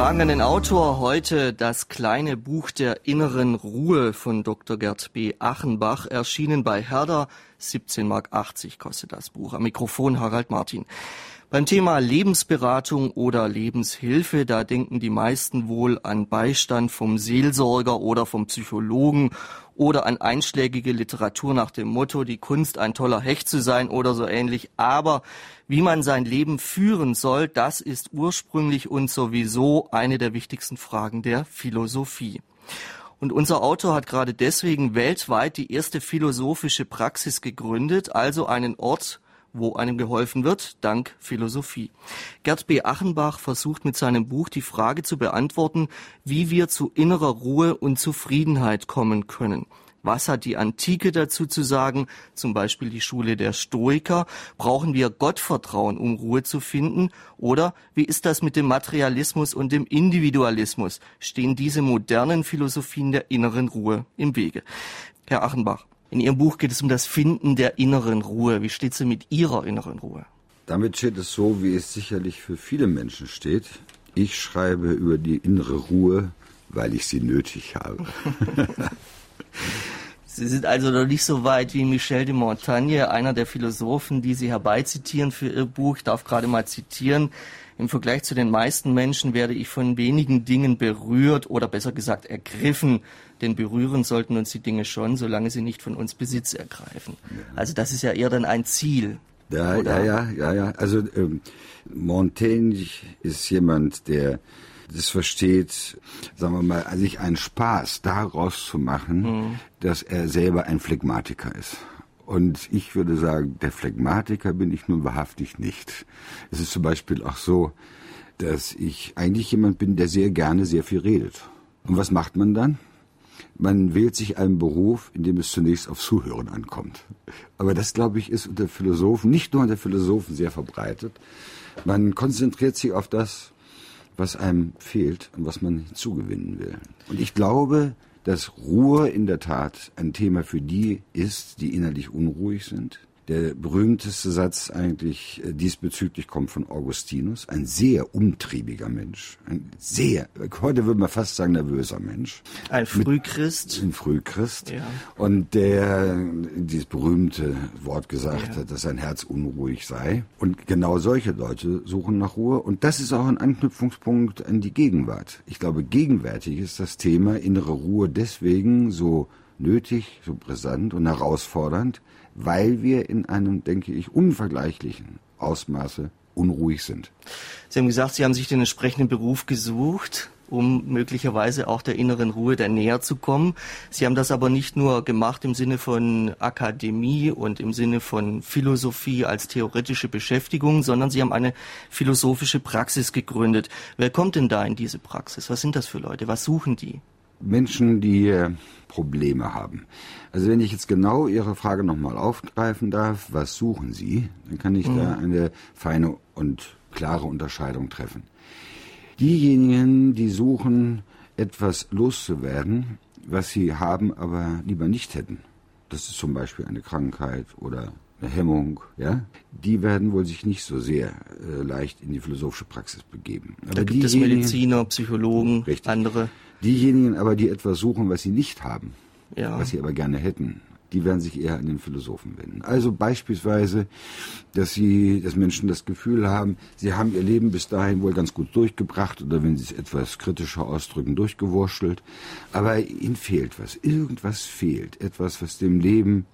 Fragen an den Autor. Heute das kleine Buch der inneren Ruhe von Dr. Gerd B. Achenbach, erschienen bei Herder. 17,80 Mark kostet das Buch. Am Mikrofon Harald Martin. Beim Thema Lebensberatung oder Lebenshilfe, da denken die meisten wohl an Beistand vom Seelsorger oder vom Psychologen oder an einschlägige Literatur nach dem Motto, die Kunst ein toller Hecht zu sein oder so ähnlich. Aber wie man sein Leben führen soll, das ist ursprünglich und sowieso eine der wichtigsten Fragen der Philosophie. Und unser Autor hat gerade deswegen weltweit die erste philosophische Praxis gegründet, also einen Ort, wo einem geholfen wird, dank Philosophie. Gerd B. Achenbach versucht mit seinem Buch die Frage zu beantworten, wie wir zu innerer Ruhe und Zufriedenheit kommen können. Was hat die Antike dazu zu sagen? Zum Beispiel die Schule der Stoiker. Brauchen wir Gottvertrauen, um Ruhe zu finden? Oder wie ist das mit dem Materialismus und dem Individualismus? Stehen diese modernen Philosophien der inneren Ruhe im Wege? Herr Achenbach, in Ihrem Buch geht es um das Finden der inneren Ruhe. Wie steht es mit Ihrer inneren Ruhe? Damit steht es so, wie es sicherlich für viele Menschen steht. Ich schreibe über die innere Ruhe, weil ich sie nötig habe. Sie sind also noch nicht so weit wie Michel de Montaigne, einer der Philosophen, die Sie herbeizitieren für Ihr Buch. Ich darf gerade mal zitieren. Im Vergleich zu den meisten Menschen werde ich von wenigen Dingen berührt oder besser gesagt ergriffen. Denn berühren sollten uns die Dinge schon, solange sie nicht von uns Besitz ergreifen. Also das ist ja eher dann ein Ziel. Ja, oder? ja, ja, ja, ja. Also ähm, Montaigne ist jemand, der das versteht, sagen wir mal, sich einen Spaß daraus zu machen, mhm. dass er selber ein Phlegmatiker ist. Und ich würde sagen, der Phlegmatiker bin ich nun wahrhaftig nicht. Es ist zum Beispiel auch so, dass ich eigentlich jemand bin, der sehr gerne sehr viel redet. Und was macht man dann? Man wählt sich einen Beruf, in dem es zunächst auf Zuhören ankommt. Aber das, glaube ich, ist unter Philosophen, nicht nur unter Philosophen sehr verbreitet. Man konzentriert sich auf das, was einem fehlt und was man hinzugewinnen will. Und ich glaube, dass Ruhe in der Tat ein Thema für die ist, die innerlich unruhig sind, der berühmteste Satz eigentlich äh, diesbezüglich kommt von Augustinus, ein sehr umtriebiger Mensch, ein sehr, heute würde man fast sagen, nervöser Mensch. Ein Frühchrist. Mit, ein Frühchrist. Ja. Und der dieses berühmte Wort gesagt ja. hat, dass sein Herz unruhig sei. Und genau solche Leute suchen nach Ruhe. Und das ist auch ein Anknüpfungspunkt an die Gegenwart. Ich glaube, gegenwärtig ist das Thema innere Ruhe deswegen so nötig, so brisant und herausfordernd, weil wir in einem, denke ich, unvergleichlichen Ausmaße unruhig sind. Sie haben gesagt, Sie haben sich den entsprechenden Beruf gesucht, um möglicherweise auch der inneren Ruhe der näher zu kommen. Sie haben das aber nicht nur gemacht im Sinne von Akademie und im Sinne von Philosophie als theoretische Beschäftigung, sondern Sie haben eine philosophische Praxis gegründet. Wer kommt denn da in diese Praxis? Was sind das für Leute? Was suchen die? Menschen, die Probleme haben. Also wenn ich jetzt genau Ihre Frage nochmal aufgreifen darf, was suchen Sie, dann kann ich mhm. da eine feine und klare Unterscheidung treffen. Diejenigen, die suchen, etwas loszuwerden, was sie haben, aber lieber nicht hätten. Das ist zum Beispiel eine Krankheit oder eine Hemmung, ja, die werden wohl sich nicht so sehr äh, leicht in die philosophische Praxis begeben. Aber da gibt es Mediziner, Psychologen, richtig, andere. Diejenigen aber, die etwas suchen, was sie nicht haben, ja. was sie aber gerne hätten, die werden sich eher an den Philosophen wenden. Also beispielsweise, dass sie, dass Menschen das Gefühl haben, sie haben ihr Leben bis dahin wohl ganz gut durchgebracht oder wenn sie es etwas kritischer ausdrücken, durchgewurschtelt, aber ihnen fehlt was, irgendwas fehlt, etwas, was dem Leben,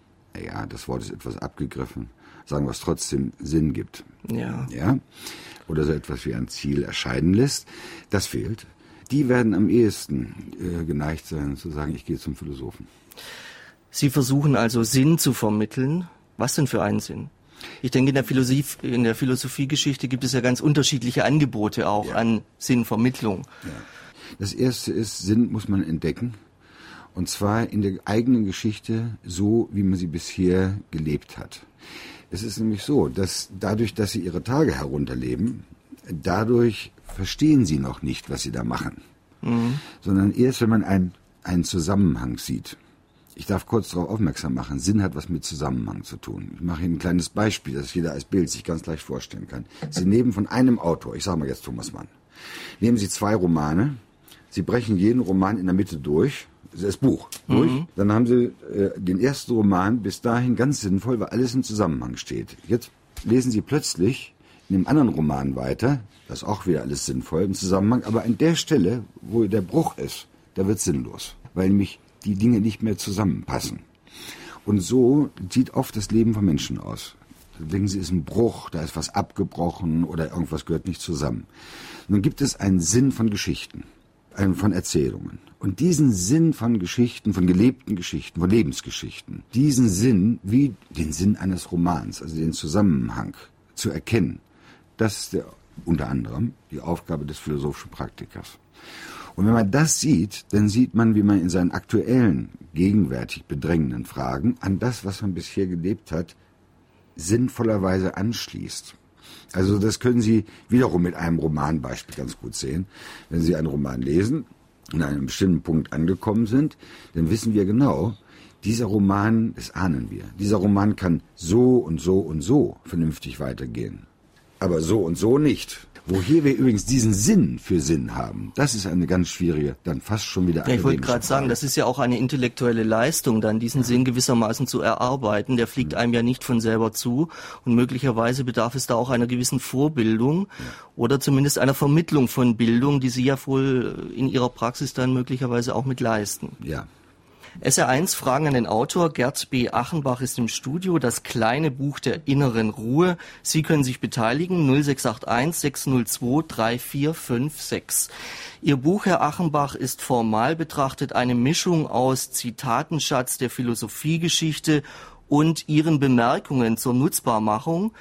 ja, das Wort ist etwas abgegriffen, sagen wir es trotzdem, Sinn gibt. Ja. Ja. Oder so etwas wie ein Ziel erscheinen lässt. Das fehlt die werden am ehesten äh, geneigt sein zu sagen, ich gehe zum Philosophen. Sie versuchen also Sinn zu vermitteln. Was denn für einen Sinn? Ich denke, in der, Philosophie, in der Philosophiegeschichte gibt es ja ganz unterschiedliche Angebote auch ja. an Sinnvermittlung. Ja. Das erste ist, Sinn muss man entdecken. Und zwar in der eigenen Geschichte so, wie man sie bisher gelebt hat. Es ist nämlich so, dass dadurch, dass sie ihre Tage herunterleben, dadurch verstehen sie noch nicht, was sie da machen. Mhm. Sondern erst, wenn man einen, einen Zusammenhang sieht. Ich darf kurz darauf aufmerksam machen, Sinn hat was mit Zusammenhang zu tun. Ich mache Ihnen ein kleines Beispiel, das jeder als Bild sich ganz leicht vorstellen kann. Sie nehmen von einem Autor, ich sage mal jetzt Thomas Mann, nehmen Sie zwei Romane, Sie brechen jeden Roman in der Mitte durch, das Buch durch, mhm. dann haben Sie äh, den ersten Roman bis dahin ganz sinnvoll, weil alles im Zusammenhang steht. Jetzt lesen Sie plötzlich in einem anderen Roman weiter, das ist auch wieder alles sinnvoll im Zusammenhang, aber an der Stelle, wo der Bruch ist, da wird sinnlos, weil nämlich die Dinge nicht mehr zusammenpassen. Und so sieht oft das Leben von Menschen aus. Da denken sie, ist ein Bruch, da ist was abgebrochen oder irgendwas gehört nicht zusammen. Nun gibt es einen Sinn von Geschichten, von Erzählungen. Und diesen Sinn von Geschichten, von gelebten Geschichten, von Lebensgeschichten, diesen Sinn, wie den Sinn eines Romans, also den Zusammenhang zu erkennen, das ist der, unter anderem die Aufgabe des philosophischen Praktikers. Und wenn man das sieht, dann sieht man, wie man in seinen aktuellen, gegenwärtig bedrängenden Fragen an das, was man bisher gelebt hat, sinnvollerweise anschließt. Also das können Sie wiederum mit einem Romanbeispiel ganz gut sehen. Wenn Sie einen Roman lesen, in einem bestimmten Punkt angekommen sind, dann wissen wir genau, dieser Roman, das ahnen wir, dieser Roman kann so und so und so vernünftig weitergehen. Aber so und so nicht. Wo hier wir übrigens diesen Sinn für Sinn haben, das ist eine ganz schwierige, dann fast schon wieder. Ja, ich wollte gerade sagen, das ist ja auch eine intellektuelle Leistung, dann diesen Sinn gewissermaßen zu erarbeiten. Der fliegt einem ja nicht von selber zu und möglicherweise bedarf es da auch einer gewissen Vorbildung ja. oder zumindest einer Vermittlung von Bildung, die Sie ja wohl in Ihrer Praxis dann möglicherweise auch mit leisten. Ja, SR1 Fragen an den Autor. Gerd B. Achenbach ist im Studio. Das kleine Buch der inneren Ruhe. Sie können sich beteiligen. 0681 602 3456. Ihr Buch, Herr Achenbach, ist formal betrachtet eine Mischung aus Zitatenschatz der Philosophiegeschichte und Ihren Bemerkungen zur Nutzbarmachung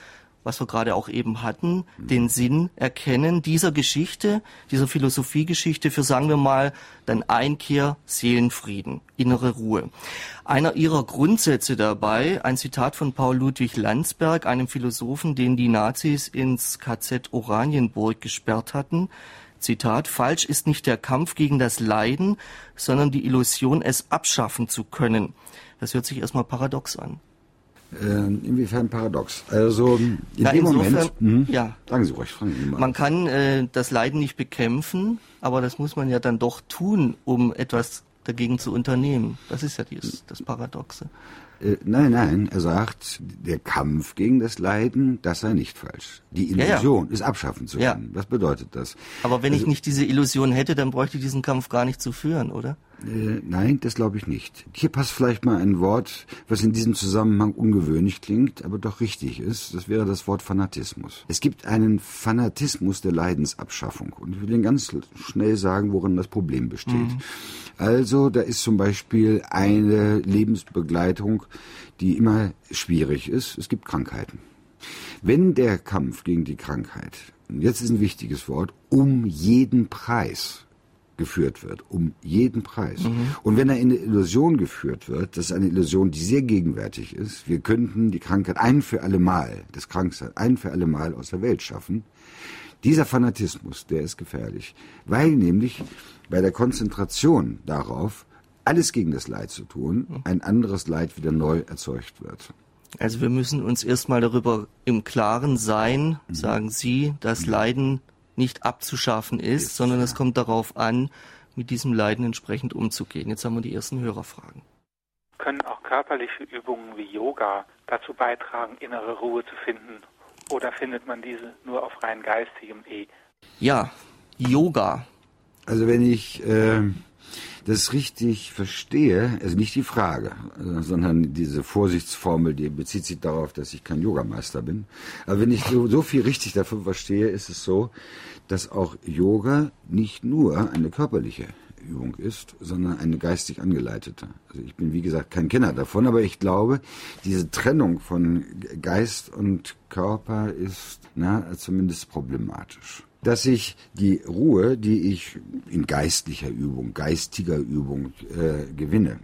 was wir gerade auch eben hatten, den Sinn erkennen dieser Geschichte, dieser Philosophiegeschichte für, sagen wir mal, dann Einkehr, Seelenfrieden, innere Ruhe. Einer ihrer Grundsätze dabei, ein Zitat von Paul Ludwig Landsberg, einem Philosophen, den die Nazis ins KZ Oranienburg gesperrt hatten, Zitat, falsch ist nicht der Kampf gegen das Leiden, sondern die Illusion, es abschaffen zu können. Das hört sich erstmal paradox an. Äh, inwiefern paradox? Also in ja, dem insofern, Moment, mh, ja. sagen Sie ruhig, fragen Sie mal. Man kann äh, das Leiden nicht bekämpfen, aber das muss man ja dann doch tun, um etwas dagegen zu unternehmen. Das ist ja dies, das Paradoxe. Äh, nein, nein, er sagt, der Kampf gegen das Leiden, das sei nicht falsch. Die Illusion ja, ja. ist abschaffen zu können. Ja. Was bedeutet das? Aber wenn also, ich nicht diese Illusion hätte, dann bräuchte ich diesen Kampf gar nicht zu führen, oder? Äh, nein, das glaube ich nicht. Hier passt vielleicht mal ein Wort, was in diesem Zusammenhang ungewöhnlich klingt, aber doch richtig ist. Das wäre das Wort Fanatismus. Es gibt einen Fanatismus der Leidensabschaffung. Und ich will Ihnen ganz schnell sagen, worin das Problem besteht. Mhm. Also, da ist zum Beispiel eine Lebensbegleitung, die immer schwierig ist. Es gibt Krankheiten. Wenn der Kampf gegen die Krankheit, jetzt ist ein wichtiges Wort, um jeden Preis geführt wird, um jeden Preis. Mhm. Und wenn er in eine Illusion geführt wird, das ist eine Illusion, die sehr gegenwärtig ist, wir könnten die Krankheit ein für alle Mal, das Kranksein ein für alle Mal aus der Welt schaffen, dieser Fanatismus, der ist gefährlich, weil nämlich bei der Konzentration darauf, alles gegen das Leid zu tun, ein anderes Leid wieder neu erzeugt wird. Also wir müssen uns erstmal darüber im Klaren sein, mhm. sagen Sie, dass mhm. Leiden nicht abzuschaffen ist, sondern es kommt darauf an, mit diesem Leiden entsprechend umzugehen. Jetzt haben wir die ersten Hörerfragen. Können auch körperliche Übungen wie Yoga dazu beitragen, innere Ruhe zu finden? Oder findet man diese nur auf rein geistigem E? Ja, Yoga. Also wenn ich äh, das richtig verstehe, also nicht die Frage, sondern diese Vorsichtsformel, die bezieht sich darauf, dass ich kein Yogameister bin. Aber wenn ich so, so viel richtig davon verstehe, ist es so, dass auch Yoga nicht nur eine körperliche Übung ist, sondern eine geistig angeleitete. Also ich bin wie gesagt kein Kenner davon, aber ich glaube, diese Trennung von Geist und Körper ist na, zumindest problematisch dass ich die Ruhe, die ich in geistlicher Übung, geistiger Übung äh, gewinne,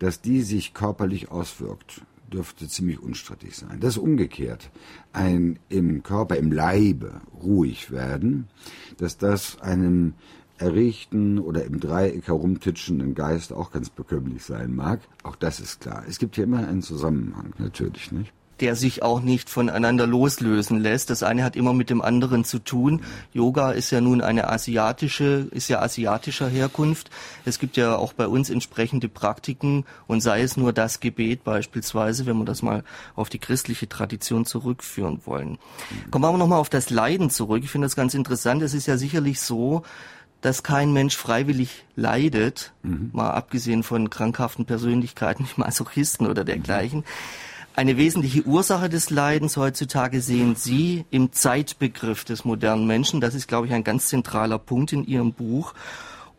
dass die sich körperlich auswirkt, dürfte ziemlich unstrittig sein. Das umgekehrt, ein im Körper, im Leibe ruhig werden, dass das einem erregten oder im Dreieck herumtitschenden Geist auch ganz bekömmlich sein mag. Auch das ist klar. Es gibt hier immer einen Zusammenhang, natürlich, nicht? Der sich auch nicht voneinander loslösen lässt. Das eine hat immer mit dem anderen zu tun. Yoga ist ja nun eine asiatische, ist ja asiatischer Herkunft. Es gibt ja auch bei uns entsprechende Praktiken und sei es nur das Gebet beispielsweise, wenn wir das mal auf die christliche Tradition zurückführen wollen. Kommen wir aber nochmal auf das Leiden zurück. Ich finde das ganz interessant. Es ist ja sicherlich so, dass kein Mensch freiwillig leidet, mhm. mal abgesehen von krankhaften Persönlichkeiten, wie Masochisten oder dergleichen. Mhm. Eine wesentliche Ursache des Leidens heutzutage sehen Sie im Zeitbegriff des modernen Menschen. Das ist, glaube ich, ein ganz zentraler Punkt in Ihrem Buch.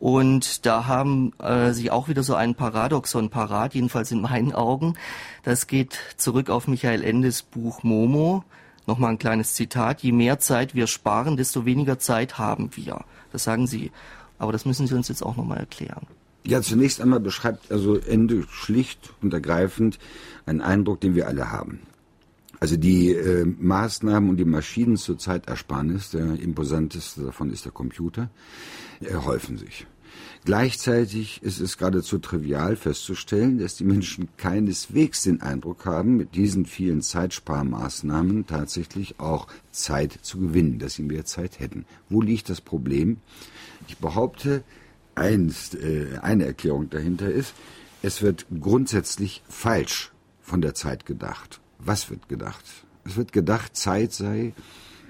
Und da haben äh, Sie auch wieder so ein Paradoxon parat, jedenfalls in meinen Augen. Das geht zurück auf Michael Endes Buch Momo. Nochmal ein kleines Zitat. Je mehr Zeit wir sparen, desto weniger Zeit haben wir. Das sagen Sie. Aber das müssen Sie uns jetzt auch nochmal erklären. Ja, zunächst einmal beschreibt also Ende schlicht und ergreifend einen Eindruck, den wir alle haben. Also die äh, Maßnahmen und die Maschinen zur Zeitersparnis, der imposanteste davon ist der Computer, äh, häufen sich. Gleichzeitig ist es geradezu trivial festzustellen, dass die Menschen keineswegs den Eindruck haben, mit diesen vielen Zeitsparmaßnahmen tatsächlich auch Zeit zu gewinnen, dass sie mehr Zeit hätten. Wo liegt das Problem? Ich behaupte, einst, äh, eine Erklärung dahinter ist, es wird grundsätzlich falsch von der Zeit gedacht. Was wird gedacht? Es wird gedacht, Zeit sei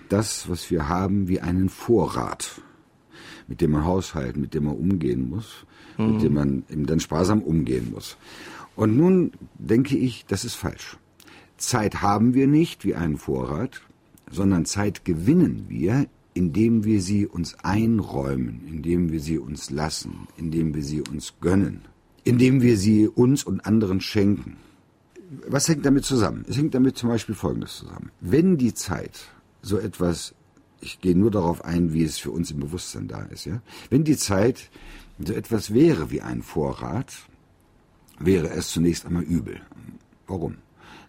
das, was wir haben, wie einen Vorrat, mit dem man haushalten, mit dem man umgehen muss, mhm. mit dem man eben dann sparsam umgehen muss. Und nun denke ich, das ist falsch. Zeit haben wir nicht wie einen Vorrat, sondern Zeit gewinnen wir, indem wir sie uns einräumen, indem wir sie uns lassen, indem wir sie uns gönnen, indem wir sie uns und anderen schenken. Was hängt damit zusammen? Es hängt damit zum Beispiel Folgendes zusammen. Wenn die Zeit so etwas, ich gehe nur darauf ein, wie es für uns im Bewusstsein da ist, ja, wenn die Zeit so etwas wäre wie ein Vorrat, wäre es zunächst einmal übel. Warum?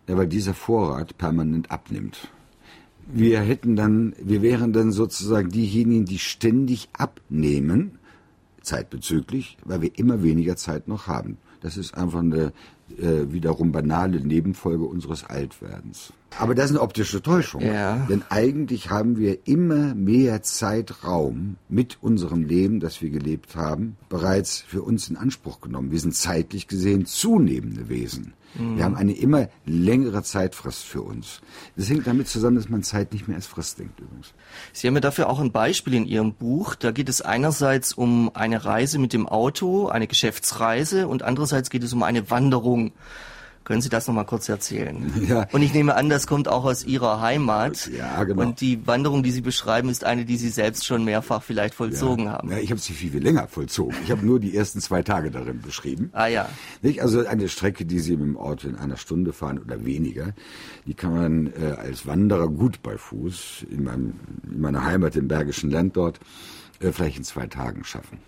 Ja, weil dieser Vorrat permanent abnimmt wir hätten dann, wir wären dann sozusagen diejenigen, die ständig abnehmen, zeitbezüglich, weil wir immer weniger Zeit noch haben. Das ist einfach eine äh, wiederum banale Nebenfolge unseres Altwerdens. Aber das ist eine optische Täuschung. Ja. Denn eigentlich haben wir immer mehr Zeitraum mit unserem Leben, das wir gelebt haben, bereits für uns in Anspruch genommen. Wir sind zeitlich gesehen zunehmende Wesen. Mhm. Wir haben eine immer längere Zeitfrist für uns. Das hängt damit zusammen, dass man Zeit nicht mehr als Frist denkt übrigens. Sie haben ja dafür auch ein Beispiel in Ihrem Buch. Da geht es einerseits um eine Reise mit dem Auto, eine Geschäftsreise und andererseits geht es um eine Wanderung. Können Sie das noch mal kurz erzählen? Ja. Und ich nehme an, das kommt auch aus Ihrer Heimat. Ja, genau. Und die Wanderung, die Sie beschreiben, ist eine, die Sie selbst schon mehrfach vielleicht vollzogen ja. haben. Ja, ich habe sie viel, viel länger vollzogen. Ich habe nur die ersten zwei Tage darin beschrieben. Ah ja. Nicht? Also eine Strecke, die Sie mit dem Auto in einer Stunde fahren oder weniger, die kann man äh, als Wanderer gut bei Fuß in, meinem, in meiner Heimat im Bergischen Land dort äh, vielleicht in zwei Tagen schaffen.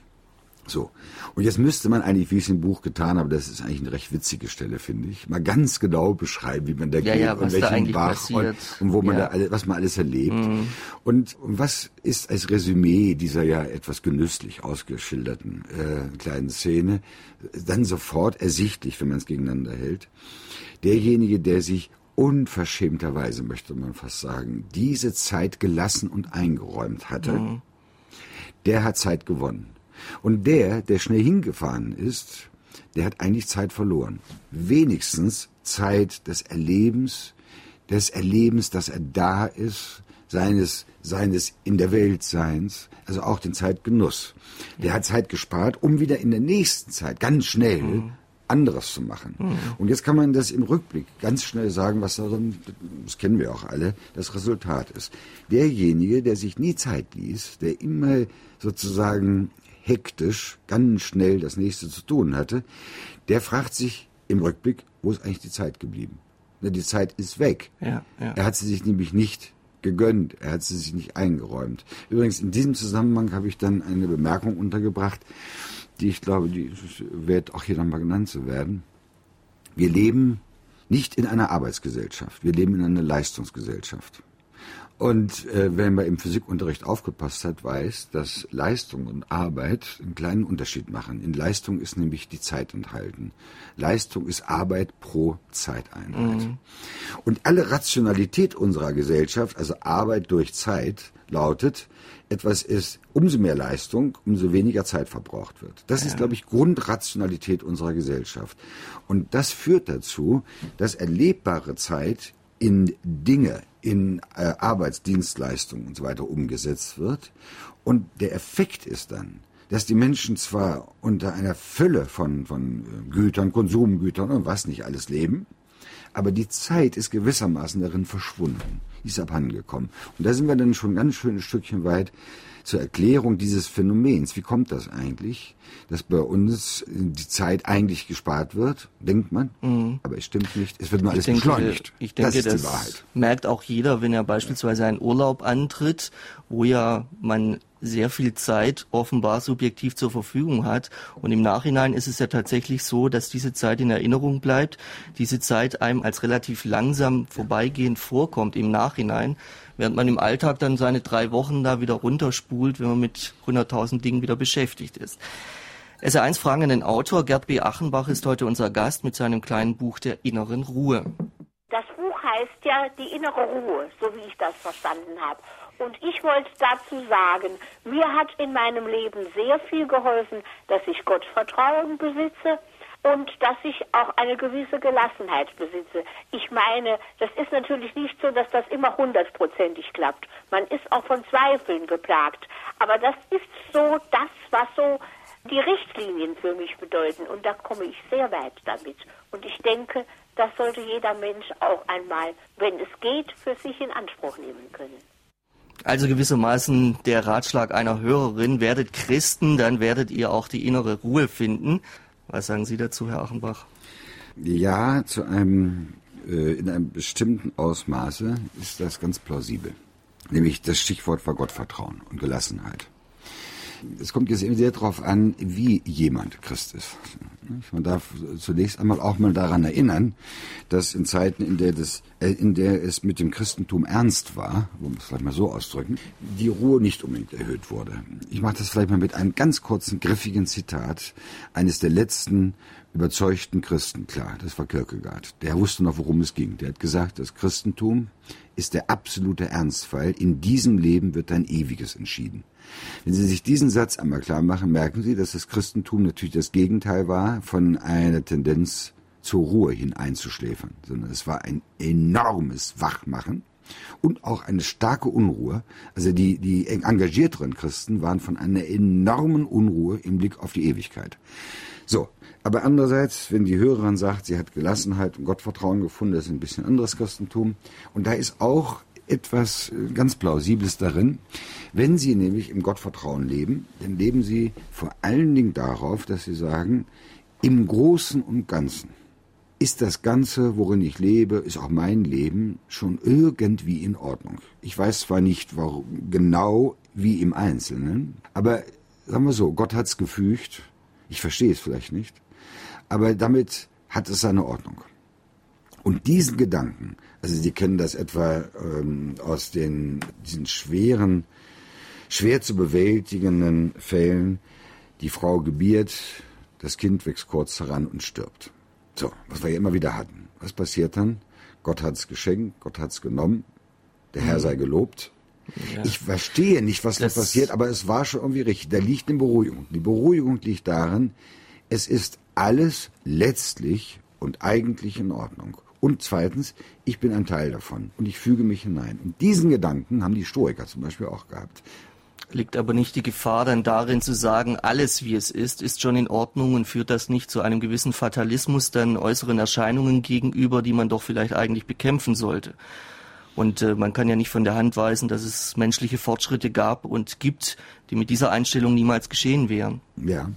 So. Und jetzt müsste man eigentlich, wie ich es im Buch getan habe, das ist eigentlich eine recht witzige Stelle, finde ich, mal ganz genau beschreiben, wie man da ja, geht ja, und welchen Bach und, und, wo man ja. da alle, was man alles erlebt. Mhm. Und, und, was ist als Resümee dieser ja etwas genüsslich ausgeschilderten äh, kleinen Szene dann sofort ersichtlich, wenn man es gegeneinander hält? Derjenige, der sich unverschämterweise, möchte man fast sagen, diese Zeit gelassen und eingeräumt hatte, mhm. der hat Zeit gewonnen. Und der, der schnell hingefahren ist, der hat eigentlich Zeit verloren. Wenigstens Zeit des Erlebens, des Erlebens, dass er da ist, seines, seines in der Welt Seins, also auch den Zeitgenuss. Der hat Zeit gespart, um wieder in der nächsten Zeit ganz schnell mhm. anderes zu machen. Mhm. Und jetzt kann man das im Rückblick ganz schnell sagen, was darin, das kennen wir auch alle, das Resultat ist. Derjenige, der sich nie Zeit ließ, der immer sozusagen hektisch, ganz schnell das nächste zu tun hatte, der fragt sich im Rückblick, wo ist eigentlich die Zeit geblieben? Die Zeit ist weg. Ja, ja. Er hat sie sich nämlich nicht gegönnt, er hat sie sich nicht eingeräumt. Übrigens, in diesem Zusammenhang habe ich dann eine Bemerkung untergebracht, die ich glaube, die wird auch hier nochmal genannt zu werden. Wir leben nicht in einer Arbeitsgesellschaft, wir leben in einer Leistungsgesellschaft. Und äh, wenn man im Physikunterricht aufgepasst hat, weiß, dass Leistung und Arbeit einen kleinen Unterschied machen. In Leistung ist nämlich die Zeit enthalten. Leistung ist Arbeit pro Zeiteinheit. Mhm. Und alle Rationalität unserer Gesellschaft, also Arbeit durch Zeit, lautet, etwas ist, umso mehr Leistung, umso weniger Zeit verbraucht wird. Das ja. ist, glaube ich, Grundrationalität unserer Gesellschaft. Und das führt dazu, dass erlebbare Zeit in Dinge, in äh, Arbeitsdienstleistungen und so weiter umgesetzt wird. Und der Effekt ist dann, dass die Menschen zwar unter einer Fülle von, von äh, Gütern, Konsumgütern und was nicht alles leben, aber die Zeit ist gewissermaßen darin verschwunden, ist abhandengekommen. Und da sind wir dann schon ein ganz schönes Stückchen weit zur Erklärung dieses Phänomens. Wie kommt das eigentlich, dass bei uns die Zeit eigentlich gespart wird, denkt man, mhm. aber es stimmt nicht. Es wird nur alles denke, beschleunigt. Ich denke, das, das merkt auch jeder, wenn er beispielsweise einen Urlaub antritt, wo ja man sehr viel Zeit offenbar subjektiv zur Verfügung hat. Und im Nachhinein ist es ja tatsächlich so, dass diese Zeit in Erinnerung bleibt, diese Zeit einem als relativ langsam vorbeigehend vorkommt im Nachhinein, während man im Alltag dann seine drei Wochen da wieder runterspult, wenn man mit 100.000 Dingen wieder beschäftigt ist. SR1 Fragen an den Autor Gerd B. Achenbach ist heute unser Gast mit seinem kleinen Buch der inneren Ruhe. Das Buch heißt ja Die innere Ruhe, so wie ich das verstanden habe. Und ich wollte dazu sagen, mir hat in meinem Leben sehr viel geholfen, dass ich Gottvertrauen besitze und dass ich auch eine gewisse Gelassenheit besitze. Ich meine, das ist natürlich nicht so, dass das immer hundertprozentig klappt. Man ist auch von Zweifeln geplagt. Aber das ist so das, was so die Richtlinien für mich bedeuten. Und da komme ich sehr weit damit. Und ich denke, das sollte jeder Mensch auch einmal, wenn es geht, für sich in Anspruch nehmen können. Also gewissermaßen der Ratschlag einer Hörerin, werdet Christen, dann werdet ihr auch die innere Ruhe finden. Was sagen Sie dazu, Herr Achenbach? Ja, zu einem, äh, in einem bestimmten Ausmaße ist das ganz plausibel. Nämlich das Stichwort war Gottvertrauen und Gelassenheit. Es kommt jetzt eben sehr darauf an, wie jemand Christ ist. Man darf zunächst einmal auch mal daran erinnern, dass in Zeiten, in der, das, äh, in der es mit dem Christentum ernst war, wo wir es vielleicht mal so ausdrücken, die Ruhe nicht unbedingt erhöht wurde. Ich mache das vielleicht mal mit einem ganz kurzen, griffigen Zitat eines der letzten überzeugten Christen klar. Das war Kierkegaard. Der wusste noch, worum es ging. Der hat gesagt, das Christentum ist der absolute Ernstfall. In diesem Leben wird ein ewiges entschieden. Wenn Sie sich diesen Satz einmal klar machen, merken Sie, dass das Christentum natürlich das Gegenteil war von einer Tendenz zur Ruhe hin einzuschläfern, sondern es war ein enormes Wachmachen und auch eine starke Unruhe. Also die, die engagierteren Christen waren von einer enormen Unruhe im Blick auf die Ewigkeit. So, aber andererseits, wenn die Hörerin sagt, sie hat Gelassenheit und Gottvertrauen gefunden, das ist ein bisschen anderes Christentum. Und da ist auch etwas äh, ganz Plausibles darin. Wenn Sie nämlich im Gottvertrauen leben, dann leben Sie vor allen Dingen darauf, dass Sie sagen, im Großen und Ganzen ist das Ganze, worin ich lebe, ist auch mein Leben schon irgendwie in Ordnung. Ich weiß zwar nicht warum, genau wie im Einzelnen, aber sagen wir so, Gott hat's gefügt. Ich verstehe es vielleicht nicht, aber damit hat es seine Ordnung. Und diesen Gedanken, also Sie kennen das etwa ähm, aus den diesen schweren, schwer zu bewältigenden Fällen, die Frau gebiert, das Kind wächst kurz heran und stirbt. So, was wir ja immer wieder hatten. Was passiert dann? Gott hat's geschenkt, Gott hat's genommen, der Herr mhm. sei gelobt. Ja. Ich verstehe nicht, was das da passiert, aber es war schon irgendwie richtig. Da liegt eine Beruhigung. Die Beruhigung liegt darin, es ist alles letztlich und eigentlich in Ordnung. Und zweitens, ich bin ein Teil davon und ich füge mich hinein. Und diesen Gedanken haben die Stoiker zum Beispiel auch gehabt. Liegt aber nicht die Gefahr dann darin zu sagen, alles wie es ist, ist schon in Ordnung und führt das nicht zu einem gewissen Fatalismus dann äußeren Erscheinungen gegenüber, die man doch vielleicht eigentlich bekämpfen sollte? Und äh, man kann ja nicht von der Hand weisen, dass es menschliche Fortschritte gab und gibt, die mit dieser Einstellung niemals geschehen wären. Ja,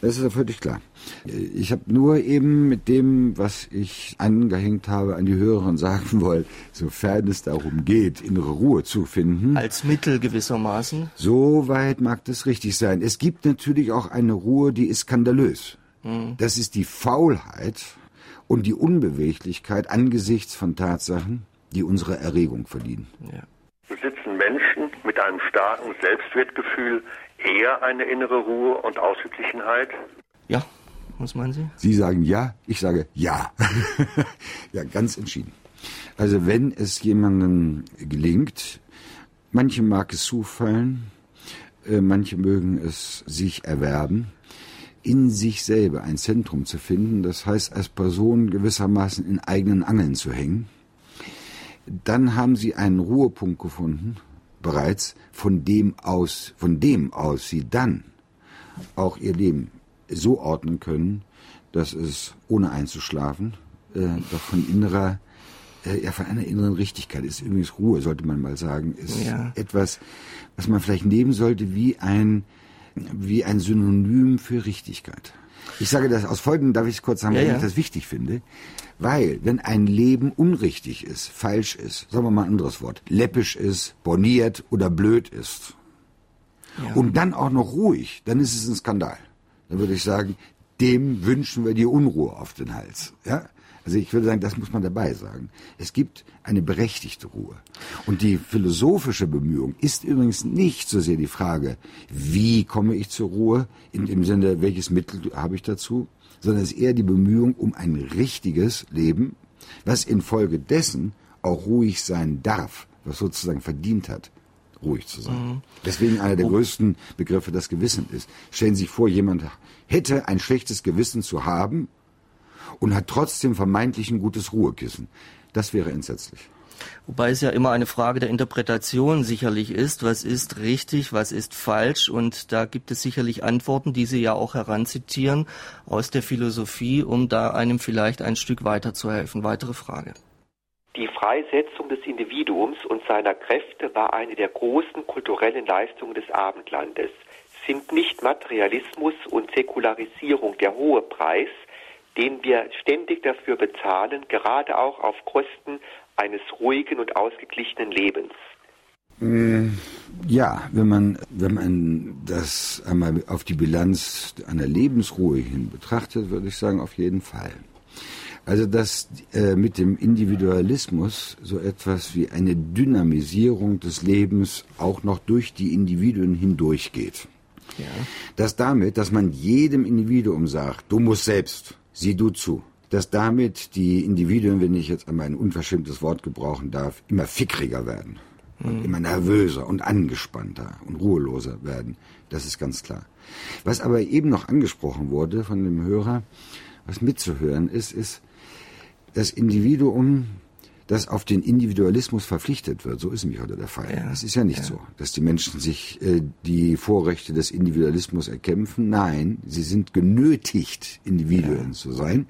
das ist ja völlig klar. Ich habe nur eben mit dem, was ich angehängt habe, an die Hörerinnen sagen wollen, sofern es darum geht, innere Ruhe zu finden. Als Mittel gewissermaßen. Soweit mag das richtig sein. Es gibt natürlich auch eine Ruhe, die ist skandalös. Mhm. Das ist die Faulheit und die Unbeweglichkeit angesichts von Tatsachen, die unsere Erregung verdienen. Ja. besitzen Menschen mit einem starken Selbstwertgefühl eher eine innere Ruhe und Ausgeglichenheit? Ja, was meinen Sie? Sie sagen ja, ich sage ja. ja, ganz entschieden. Also wenn es jemandem gelingt, manche mag es zufallen, äh, manche mögen es sich erwerben, in sich selber ein Zentrum zu finden, das heißt als Person gewissermaßen in eigenen Angeln zu hängen, dann haben sie einen Ruhepunkt gefunden, bereits, von dem aus, von dem aus sie dann auch ihr Leben so ordnen können, dass es ohne einzuschlafen äh, doch von innerer äh, ja von einer inneren Richtigkeit ist übrigens Ruhe sollte man mal sagen ist ja. etwas was man vielleicht nehmen sollte wie ein wie ein Synonym für Richtigkeit. Ich sage das aus folgendem, darf ich es kurz sagen, ja, warum ja. ich das wichtig finde. Weil, wenn ein Leben unrichtig ist, falsch ist, sagen wir mal ein anderes Wort, läppisch ist, borniert oder blöd ist, ja. und dann auch noch ruhig, dann ist es ein Skandal. Dann würde ich sagen, dem wünschen wir die Unruhe auf den Hals. Ja? Also ich würde sagen, das muss man dabei sagen. Es gibt eine berechtigte Ruhe. Und die philosophische Bemühung ist übrigens nicht so sehr die Frage, wie komme ich zur Ruhe, in dem Sinne, welches Mittel habe ich dazu, sondern es ist eher die Bemühung um ein richtiges Leben, was infolgedessen auch ruhig sein darf, was sozusagen verdient hat, ruhig zu sein. Mhm. Deswegen einer der größten Begriffe das Gewissen ist. Stellen Sie sich vor, jemand hätte ein schlechtes Gewissen zu haben und hat trotzdem vermeintlich ein gutes Ruhekissen. Das wäre entsetzlich. Wobei es ja immer eine Frage der Interpretation sicherlich ist, was ist richtig, was ist falsch. Und da gibt es sicherlich Antworten, die Sie ja auch heranzitieren aus der Philosophie, um da einem vielleicht ein Stück weiterzuhelfen. Weitere Frage. Die Freisetzung des Individuums und seiner Kräfte war eine der großen kulturellen Leistungen des Abendlandes. Sind nicht Materialismus und Säkularisierung der hohe Preis, den wir ständig dafür bezahlen, gerade auch auf Kosten eines ruhigen und ausgeglichenen Lebens. Äh, ja, wenn man, wenn man das einmal auf die Bilanz einer Lebensruhe hin betrachtet, würde ich sagen, auf jeden Fall. Also, dass äh, mit dem Individualismus so etwas wie eine Dynamisierung des Lebens auch noch durch die Individuen hindurchgeht. Ja. Dass damit, dass man jedem Individuum sagt, du musst selbst, sieh du zu dass damit die Individuen, wenn ich jetzt einmal ein unverschämtes Wort gebrauchen darf, immer fickriger werden. Und immer nervöser und angespannter und ruheloser werden. Das ist ganz klar. Was aber eben noch angesprochen wurde von dem Hörer, was mitzuhören ist, ist, das Individuum das auf den Individualismus verpflichtet wird. So ist nämlich heute der Fall. Ja. Es ist ja nicht ja. so, dass die Menschen sich äh, die Vorrechte des Individualismus erkämpfen. Nein, sie sind genötigt, Individuen ja. zu sein.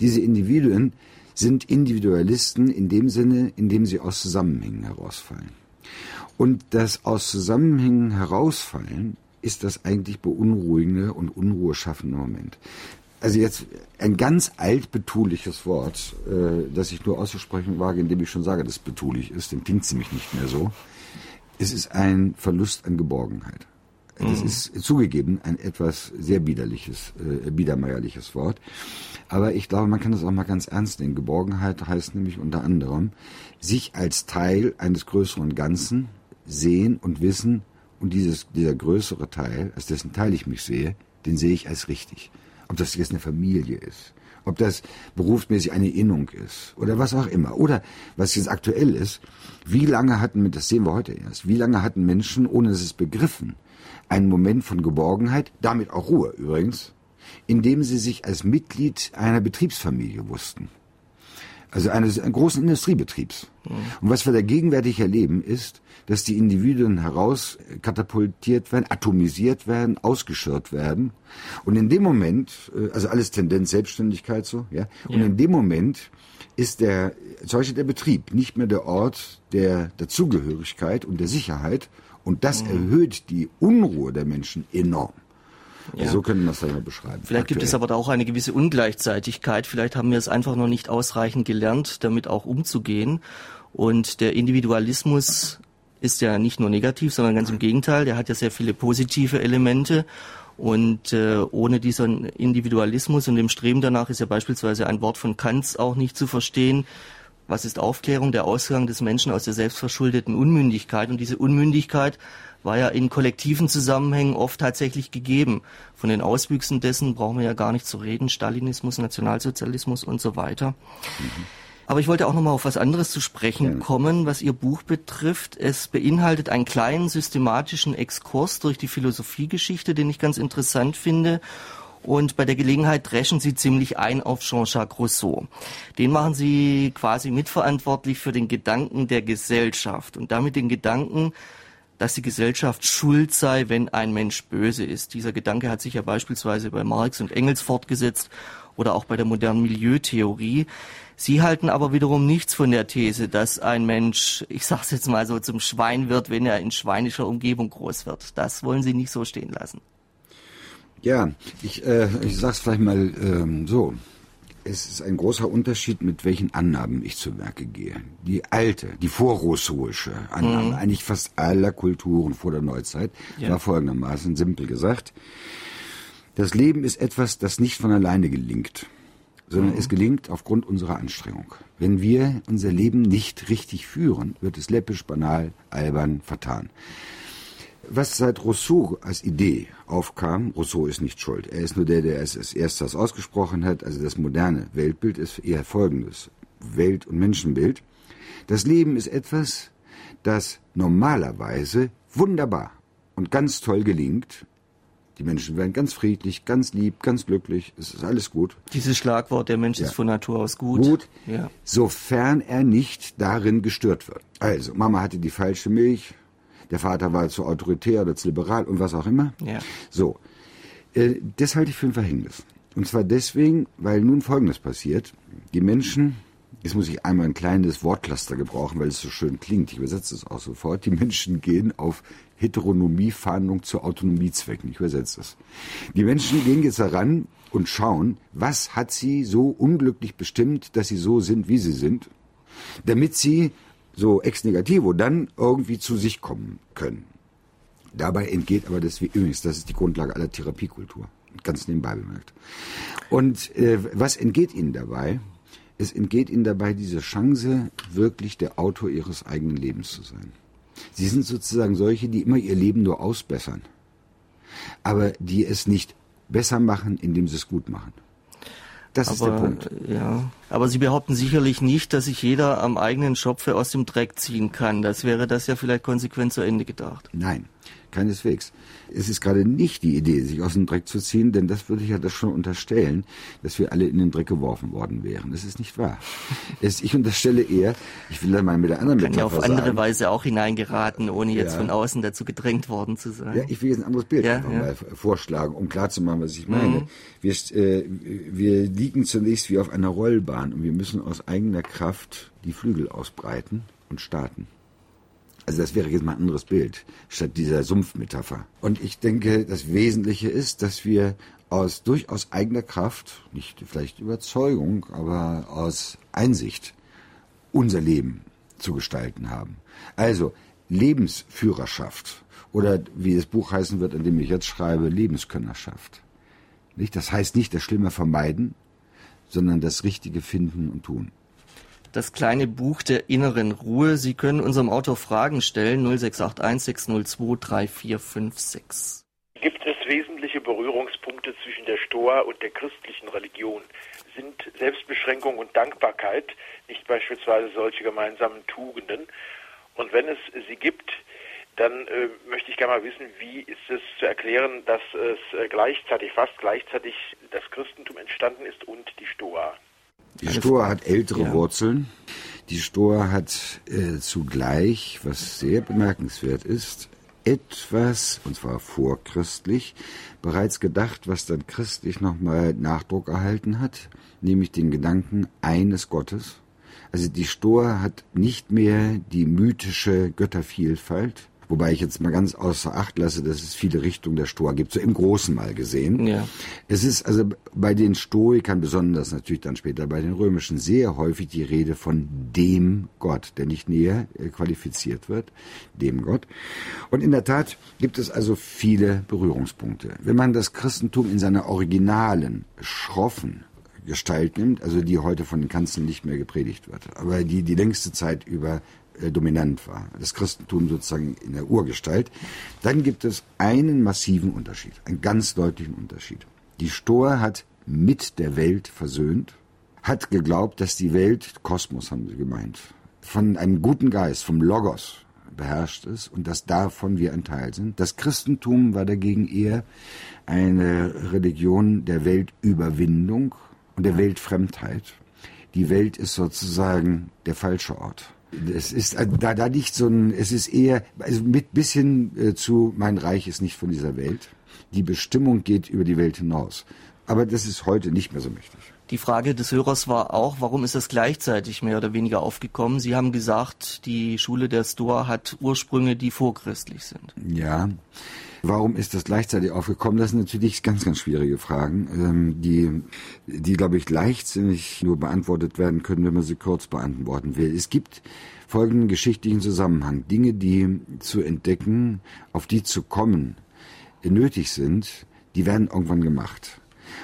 Diese Individuen sind Individualisten in dem Sinne, in dem sie aus Zusammenhängen herausfallen. Und das aus Zusammenhängen herausfallen ist das eigentlich beunruhigende und unruheschaffende Moment also jetzt ein ganz altbetuliches Wort, äh, das ich nur auszusprechen wage, indem ich schon sage, dass es betulich ist, dann klingt sie mich nicht mehr so. Es ist ein Verlust an Geborgenheit. Das mhm. ist zugegeben ein etwas sehr biederliches, äh, biedermeierliches Wort. Aber ich glaube, man kann das auch mal ganz ernst nehmen. Geborgenheit heißt nämlich unter anderem, sich als Teil eines größeren Ganzen sehen und wissen, und dieses, dieser größere Teil, als dessen Teil ich mich sehe, den sehe ich als richtig ob das jetzt eine Familie ist, ob das berufsmäßig eine Innung ist oder was auch immer. Oder was jetzt aktuell ist, wie lange hatten, das sehen wir heute erst, wie lange hatten Menschen, ohne dass es begriffen, einen Moment von Geborgenheit, damit auch Ruhe übrigens, indem sie sich als Mitglied einer Betriebsfamilie wussten. Also eines, großen Industriebetriebs. Mhm. Und was wir da gegenwärtig erleben, ist, dass die Individuen herauskatapultiert werden, atomisiert werden, ausgeschirrt werden. Und in dem Moment, äh, also alles Tendenz Selbstständigkeit so, ja. Und ja. in dem Moment ist der, zum Beispiel der Betrieb nicht mehr der Ort der Dazugehörigkeit und der Sicherheit. Und das mhm. erhöht die Unruhe der Menschen enorm. Ja. So können wir das dann beschreiben. Vielleicht aktuell. gibt es aber da auch eine gewisse Ungleichzeitigkeit. Vielleicht haben wir es einfach noch nicht ausreichend gelernt, damit auch umzugehen. Und der Individualismus ist ja nicht nur negativ, sondern ganz im Gegenteil. Der hat ja sehr viele positive Elemente. Und äh, ohne diesen Individualismus und dem Streben danach ist ja beispielsweise ein Wort von Kants auch nicht zu verstehen. Was ist Aufklärung? Der Ausgang des Menschen aus der selbstverschuldeten Unmündigkeit. Und diese Unmündigkeit war ja in kollektiven Zusammenhängen oft tatsächlich gegeben. Von den Auswüchsen dessen brauchen wir ja gar nicht zu reden. Stalinismus, Nationalsozialismus und so weiter. Mhm. Aber ich wollte auch noch mal auf was anderes zu sprechen kommen, was Ihr Buch betrifft. Es beinhaltet einen kleinen systematischen Exkurs durch die Philosophiegeschichte, den ich ganz interessant finde. Und bei der Gelegenheit dreschen Sie ziemlich ein auf Jean-Jacques Rousseau. Den machen Sie quasi mitverantwortlich für den Gedanken der Gesellschaft und damit den Gedanken, dass die Gesellschaft schuld sei, wenn ein Mensch böse ist. Dieser Gedanke hat sich ja beispielsweise bei Marx und Engels fortgesetzt oder auch bei der modernen Milieutheorie. Sie halten aber wiederum nichts von der These, dass ein Mensch, ich sage es jetzt mal so, zum Schwein wird, wenn er in schweinischer Umgebung groß wird. Das wollen Sie nicht so stehen lassen. Ja, ich, äh, ich sage es vielleicht mal ähm, so. Es ist ein großer Unterschied, mit welchen Annahmen ich zu Werke gehe. Die alte, die vorrousseauische Annahme, mhm. eigentlich fast aller Kulturen vor der Neuzeit, ja. war folgendermaßen simpel gesagt. Das Leben ist etwas, das nicht von alleine gelingt, sondern mhm. es gelingt aufgrund unserer Anstrengung. Wenn wir unser Leben nicht richtig führen, wird es läppisch, banal, albern, vertan. Was seit Rousseau als Idee aufkam, Rousseau ist nicht schuld. Er ist nur der, der es als erstes ausgesprochen hat. Also das moderne Weltbild ist eher folgendes. Welt- und Menschenbild. Das Leben ist etwas, das normalerweise wunderbar und ganz toll gelingt. Die Menschen werden ganz friedlich, ganz lieb, ganz glücklich. Es ist alles gut. Dieses Schlagwort, der Mensch ja. ist von Natur aus gut. Gut, ja. sofern er nicht darin gestört wird. Also, Mama hatte die falsche Milch, der Vater war zu autoritär oder zu liberal und was auch immer. Ja. So, äh, das halte ich für ein Verhängnis. Und zwar deswegen, weil nun Folgendes passiert. Die Menschen, jetzt muss ich einmal ein kleines Wortcluster gebrauchen, weil es so schön klingt. Ich übersetze es auch sofort. Die Menschen gehen auf Heteronomiefahndung zu Autonomiezwecken. Ich übersetze es. Die Menschen gehen jetzt heran und schauen, was hat sie so unglücklich bestimmt, dass sie so sind, wie sie sind, damit sie so ex negativo dann irgendwie zu sich kommen können. Dabei entgeht aber das, übrigens, das ist die Grundlage aller Therapiekultur, ganz nebenbei bemerkt. Und äh, was entgeht ihnen dabei? Es entgeht ihnen dabei diese Chance, wirklich der Autor ihres eigenen Lebens zu sein. Sie sind sozusagen solche, die immer ihr Leben nur ausbessern, aber die es nicht besser machen, indem sie es gut machen. Das aber, ist der Punkt. Ja, aber Sie behaupten sicherlich nicht, dass sich jeder am eigenen Schopfe aus dem Dreck ziehen kann. Das wäre das ja vielleicht konsequent zu Ende gedacht. Nein, keineswegs. Es ist gerade nicht die Idee, sich aus dem Dreck zu ziehen, denn das würde ich ja das schon unterstellen, dass wir alle in den Dreck geworfen worden wären. Das ist nicht wahr. Es, ich unterstelle eher, ich will da mal mit der anderen Metapher ja auf andere sagen, Weise auch hineingeraten, ohne jetzt ja. von außen dazu gedrängt worden zu sein. Ja, ich will jetzt ein anderes Bild ja, einfach ja. mal vorschlagen, um klarzumachen, was ich meine. Mhm. Wir, äh, wir liegen zunächst wie auf einer Rollbahn und wir müssen aus eigener Kraft die Flügel ausbreiten und starten. Also das wäre jetzt mal ein anderes Bild, statt dieser Sumpfmetapher. Und ich denke, das Wesentliche ist, dass wir aus durchaus eigener Kraft, nicht vielleicht Überzeugung, aber aus Einsicht unser Leben zu gestalten haben. Also Lebensführerschaft oder wie das Buch heißen wird, an dem ich jetzt schreibe, Lebenskönnerschaft. Nicht? Das heißt nicht das Schlimme vermeiden, sondern das Richtige finden und tun das kleine Buch der inneren Ruhe. Sie können unserem Autor Fragen stellen 0681 602 3456. Gibt es wesentliche Berührungspunkte zwischen der Stoa und der christlichen Religion? Sind Selbstbeschränkung und Dankbarkeit nicht beispielsweise solche gemeinsamen Tugenden? Und wenn es sie gibt, dann äh, möchte ich gerne mal wissen, wie ist es zu erklären, dass es äh, gleichzeitig, fast gleichzeitig das Christentum entstanden ist und die Stoa? Die Stoa hat ältere ja. Wurzeln. Die Stoa hat äh, zugleich, was sehr bemerkenswert ist, etwas, und zwar vorchristlich, bereits gedacht, was dann christlich nochmal Nachdruck erhalten hat, nämlich den Gedanken eines Gottes. Also die Stoa hat nicht mehr die mythische Göttervielfalt, Wobei ich jetzt mal ganz außer Acht lasse, dass es viele Richtungen der Stoa gibt, so im Großen mal gesehen. Ja. Es ist also bei den Stoikern, besonders natürlich dann später bei den Römischen, sehr häufig die Rede von dem Gott, der nicht näher äh, qualifiziert wird, dem Gott. Und in der Tat gibt es also viele Berührungspunkte. Wenn man das Christentum in seiner originalen, schroffen Gestalt nimmt, also die heute von den Kanzeln nicht mehr gepredigt wird, aber die die längste Zeit über dominant war, das Christentum sozusagen in der Urgestalt, dann gibt es einen massiven Unterschied, einen ganz deutlichen Unterschied. Die Stoa hat mit der Welt versöhnt, hat geglaubt, dass die Welt, Kosmos haben sie gemeint, von einem guten Geist, vom Logos beherrscht ist und dass davon wir ein Teil sind. Das Christentum war dagegen eher eine Religion der Weltüberwindung und der Weltfremdheit. Die Welt ist sozusagen der falsche Ort. Es ist äh, da, da nicht so ein, es ist eher, also mit bisschen äh, zu, mein Reich ist nicht von dieser Welt. Die Bestimmung geht über die Welt hinaus. Aber das ist heute nicht mehr so mächtig. Die Frage des Hörers war auch, warum ist das gleichzeitig mehr oder weniger aufgekommen? Sie haben gesagt, die Schule der Stoa hat Ursprünge, die vorchristlich sind. Ja. Warum ist das gleichzeitig aufgekommen? Das sind natürlich ganz, ganz schwierige Fragen, ähm, die, die, glaube ich, leichtsinnig nur beantwortet werden können, wenn man sie kurz beantworten will. Es gibt folgenden geschichtlichen Zusammenhang. Dinge, die zu entdecken, auf die zu kommen, nötig sind, die werden irgendwann gemacht.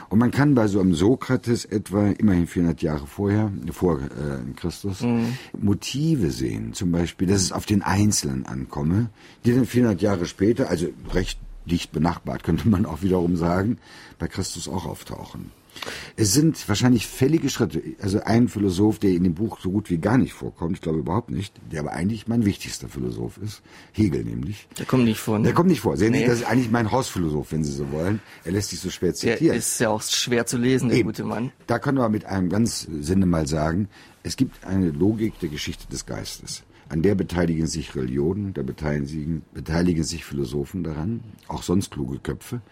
Und man kann bei so einem Sokrates etwa immerhin 400 Jahre vorher, vor äh, Christus, mhm. Motive sehen. Zum Beispiel, dass es auf den Einzelnen ankomme, die dann 400 Jahre später, also recht dicht benachbart, könnte man auch wiederum sagen, bei Christus auch auftauchen. Es sind wahrscheinlich fällige Schritte. Also ein Philosoph, der in dem Buch so gut wie gar nicht vorkommt, ich glaube überhaupt nicht, der aber eigentlich mein wichtigster Philosoph ist, Hegel nämlich. Der kommt nicht vor. Ne? Der kommt nicht vor. Sehen nee. Sie, das ist eigentlich mein Hausphilosoph, wenn Sie so wollen. Er lässt sich so schwer zitieren. Der ist ja auch schwer zu lesen, der Eben. gute Mann. Da können wir mit einem ganz Sinne mal sagen, es gibt eine Logik der Geschichte des Geistes. An der beteiligen sich Religionen, da beteiligen, beteiligen sich Philosophen daran, auch sonst kluge Köpfe.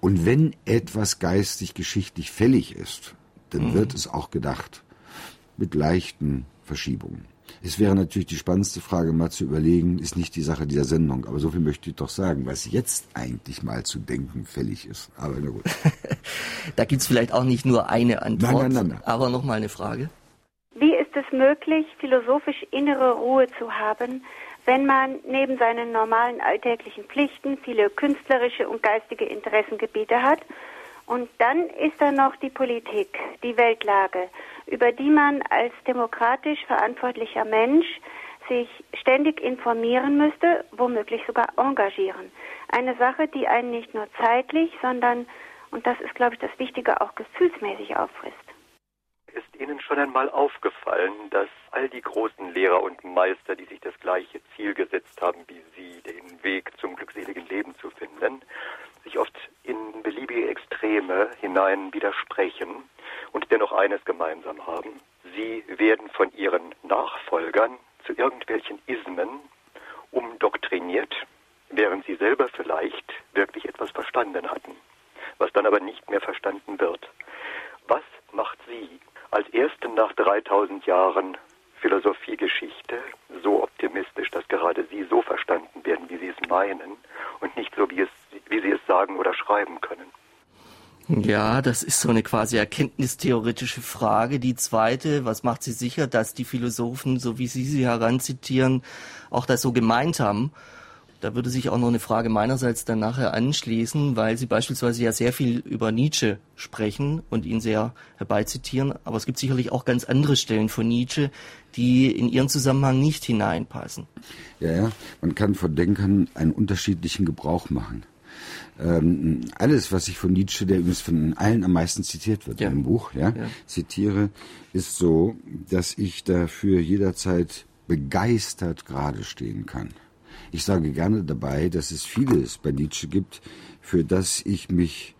Und wenn etwas geistig geschichtlich fällig ist, dann mhm. wird es auch gedacht. Mit leichten Verschiebungen. Es wäre natürlich die spannendste Frage mal zu überlegen, ist nicht die Sache dieser Sendung, aber so viel möchte ich doch sagen, was jetzt eigentlich mal zu denken fällig ist. Aber na gut. da gibt's vielleicht auch nicht nur eine Antwort, nein, nein, nein, aber noch mal eine Frage. Es möglich, philosophisch innere Ruhe zu haben, wenn man neben seinen normalen alltäglichen Pflichten viele künstlerische und geistige Interessengebiete hat? Und dann ist da noch die Politik, die Weltlage, über die man als demokratisch verantwortlicher Mensch sich ständig informieren müsste, womöglich sogar engagieren. Eine Sache, die einen nicht nur zeitlich, sondern, und das ist, glaube ich, das Wichtige, auch gefühlsmäßig auffrisst ist Ihnen schon einmal aufgefallen, dass all die großen Lehrer und Meister, die sich das gleiche Ziel gesetzt haben wie Sie, den Weg zum glückseligen Leben zu finden, sich oft in beliebige Extreme hinein widersprechen und dennoch eines gemeinsam haben. Sie werden von ihren Nachfolgern zu irgendwelchen Ismen umdoktriniert, während sie selber vielleicht wirklich etwas verstanden hatten, was dann aber nicht mehr verstanden wird. Was macht sie als ersten nach 3000 Jahren Philosophiegeschichte so optimistisch, dass gerade Sie so verstanden werden, wie Sie es meinen und nicht so, wie, es, wie Sie es sagen oder schreiben können. Ja, das ist so eine quasi erkenntnistheoretische Frage. Die zweite, was macht Sie sicher, dass die Philosophen, so wie Sie sie heranzitieren, auch das so gemeint haben? Da würde sich auch noch eine Frage meinerseits dann nachher anschließen, weil Sie beispielsweise ja sehr viel über Nietzsche sprechen und ihn sehr herbeizitieren. Aber es gibt sicherlich auch ganz andere Stellen von Nietzsche, die in Ihren Zusammenhang nicht hineinpassen. Ja, ja. Man kann von Denkern einen unterschiedlichen Gebrauch machen. Ähm, alles, was ich von Nietzsche, der übrigens von allen am meisten zitiert wird ja. im Buch, ja, ja, zitiere, ist so, dass ich dafür jederzeit begeistert gerade stehen kann. Ich sage gerne dabei, dass es vieles bei Nietzsche gibt, für das ich mich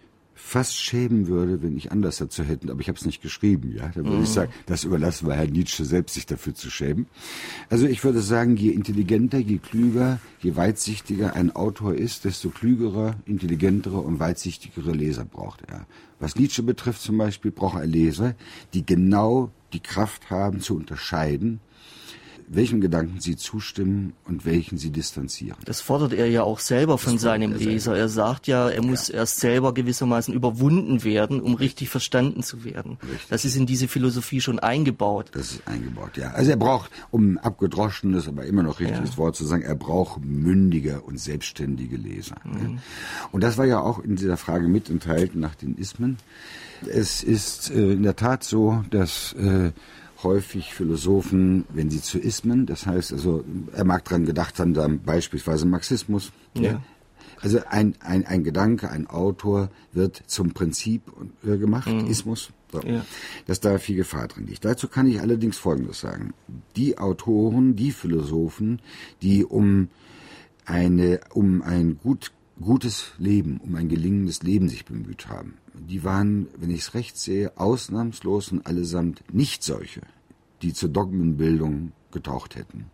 fast schämen würde, wenn ich anders dazu hätte, aber ich habe es nicht geschrieben, ja. Da würde mhm. ich sagen, das überlassen wir Herrn Nietzsche selbst, sich dafür zu schämen. Also ich würde sagen, je intelligenter, je klüger, je weitsichtiger ein Autor ist, desto klügere, intelligentere und weitsichtigere Leser braucht er. Was Nietzsche betrifft zum Beispiel, braucht er Leser, die genau die Kraft haben zu unterscheiden, welchem Gedanken sie zustimmen und welchen sie distanzieren. Das fordert er ja auch selber von seinem er Leser. Selber. Er sagt ja, er muss ja. erst selber gewissermaßen überwunden werden, um richtig verstanden zu werden. Richtig. Das ist in diese Philosophie schon eingebaut. Das ist eingebaut, ja. Also er braucht, um abgedroschenes, aber immer noch richtiges ja. Wort zu sagen, er braucht mündige und selbstständige Leser. Mhm. Und das war ja auch in dieser Frage mit enthalten nach den Ismen. Es ist äh, in der Tat so, dass äh, häufig Philosophen, wenn sie zu Ismen, das heißt also, er mag daran gedacht haben, da beispielsweise Marxismus, ja. Also ein, ein, ein Gedanke, ein Autor wird zum Prinzip gemacht, mhm. Ismus, so, ja. dass da viel Gefahr drin liegt. Dazu kann ich allerdings Folgendes sagen. Die Autoren, die Philosophen, die um eine, um ein gut, gutes Leben, um ein gelingendes Leben sich bemüht haben, die waren, wenn ich es recht sehe, ausnahmslos und allesamt nicht solche, die zur Dogmenbildung getaucht hätten.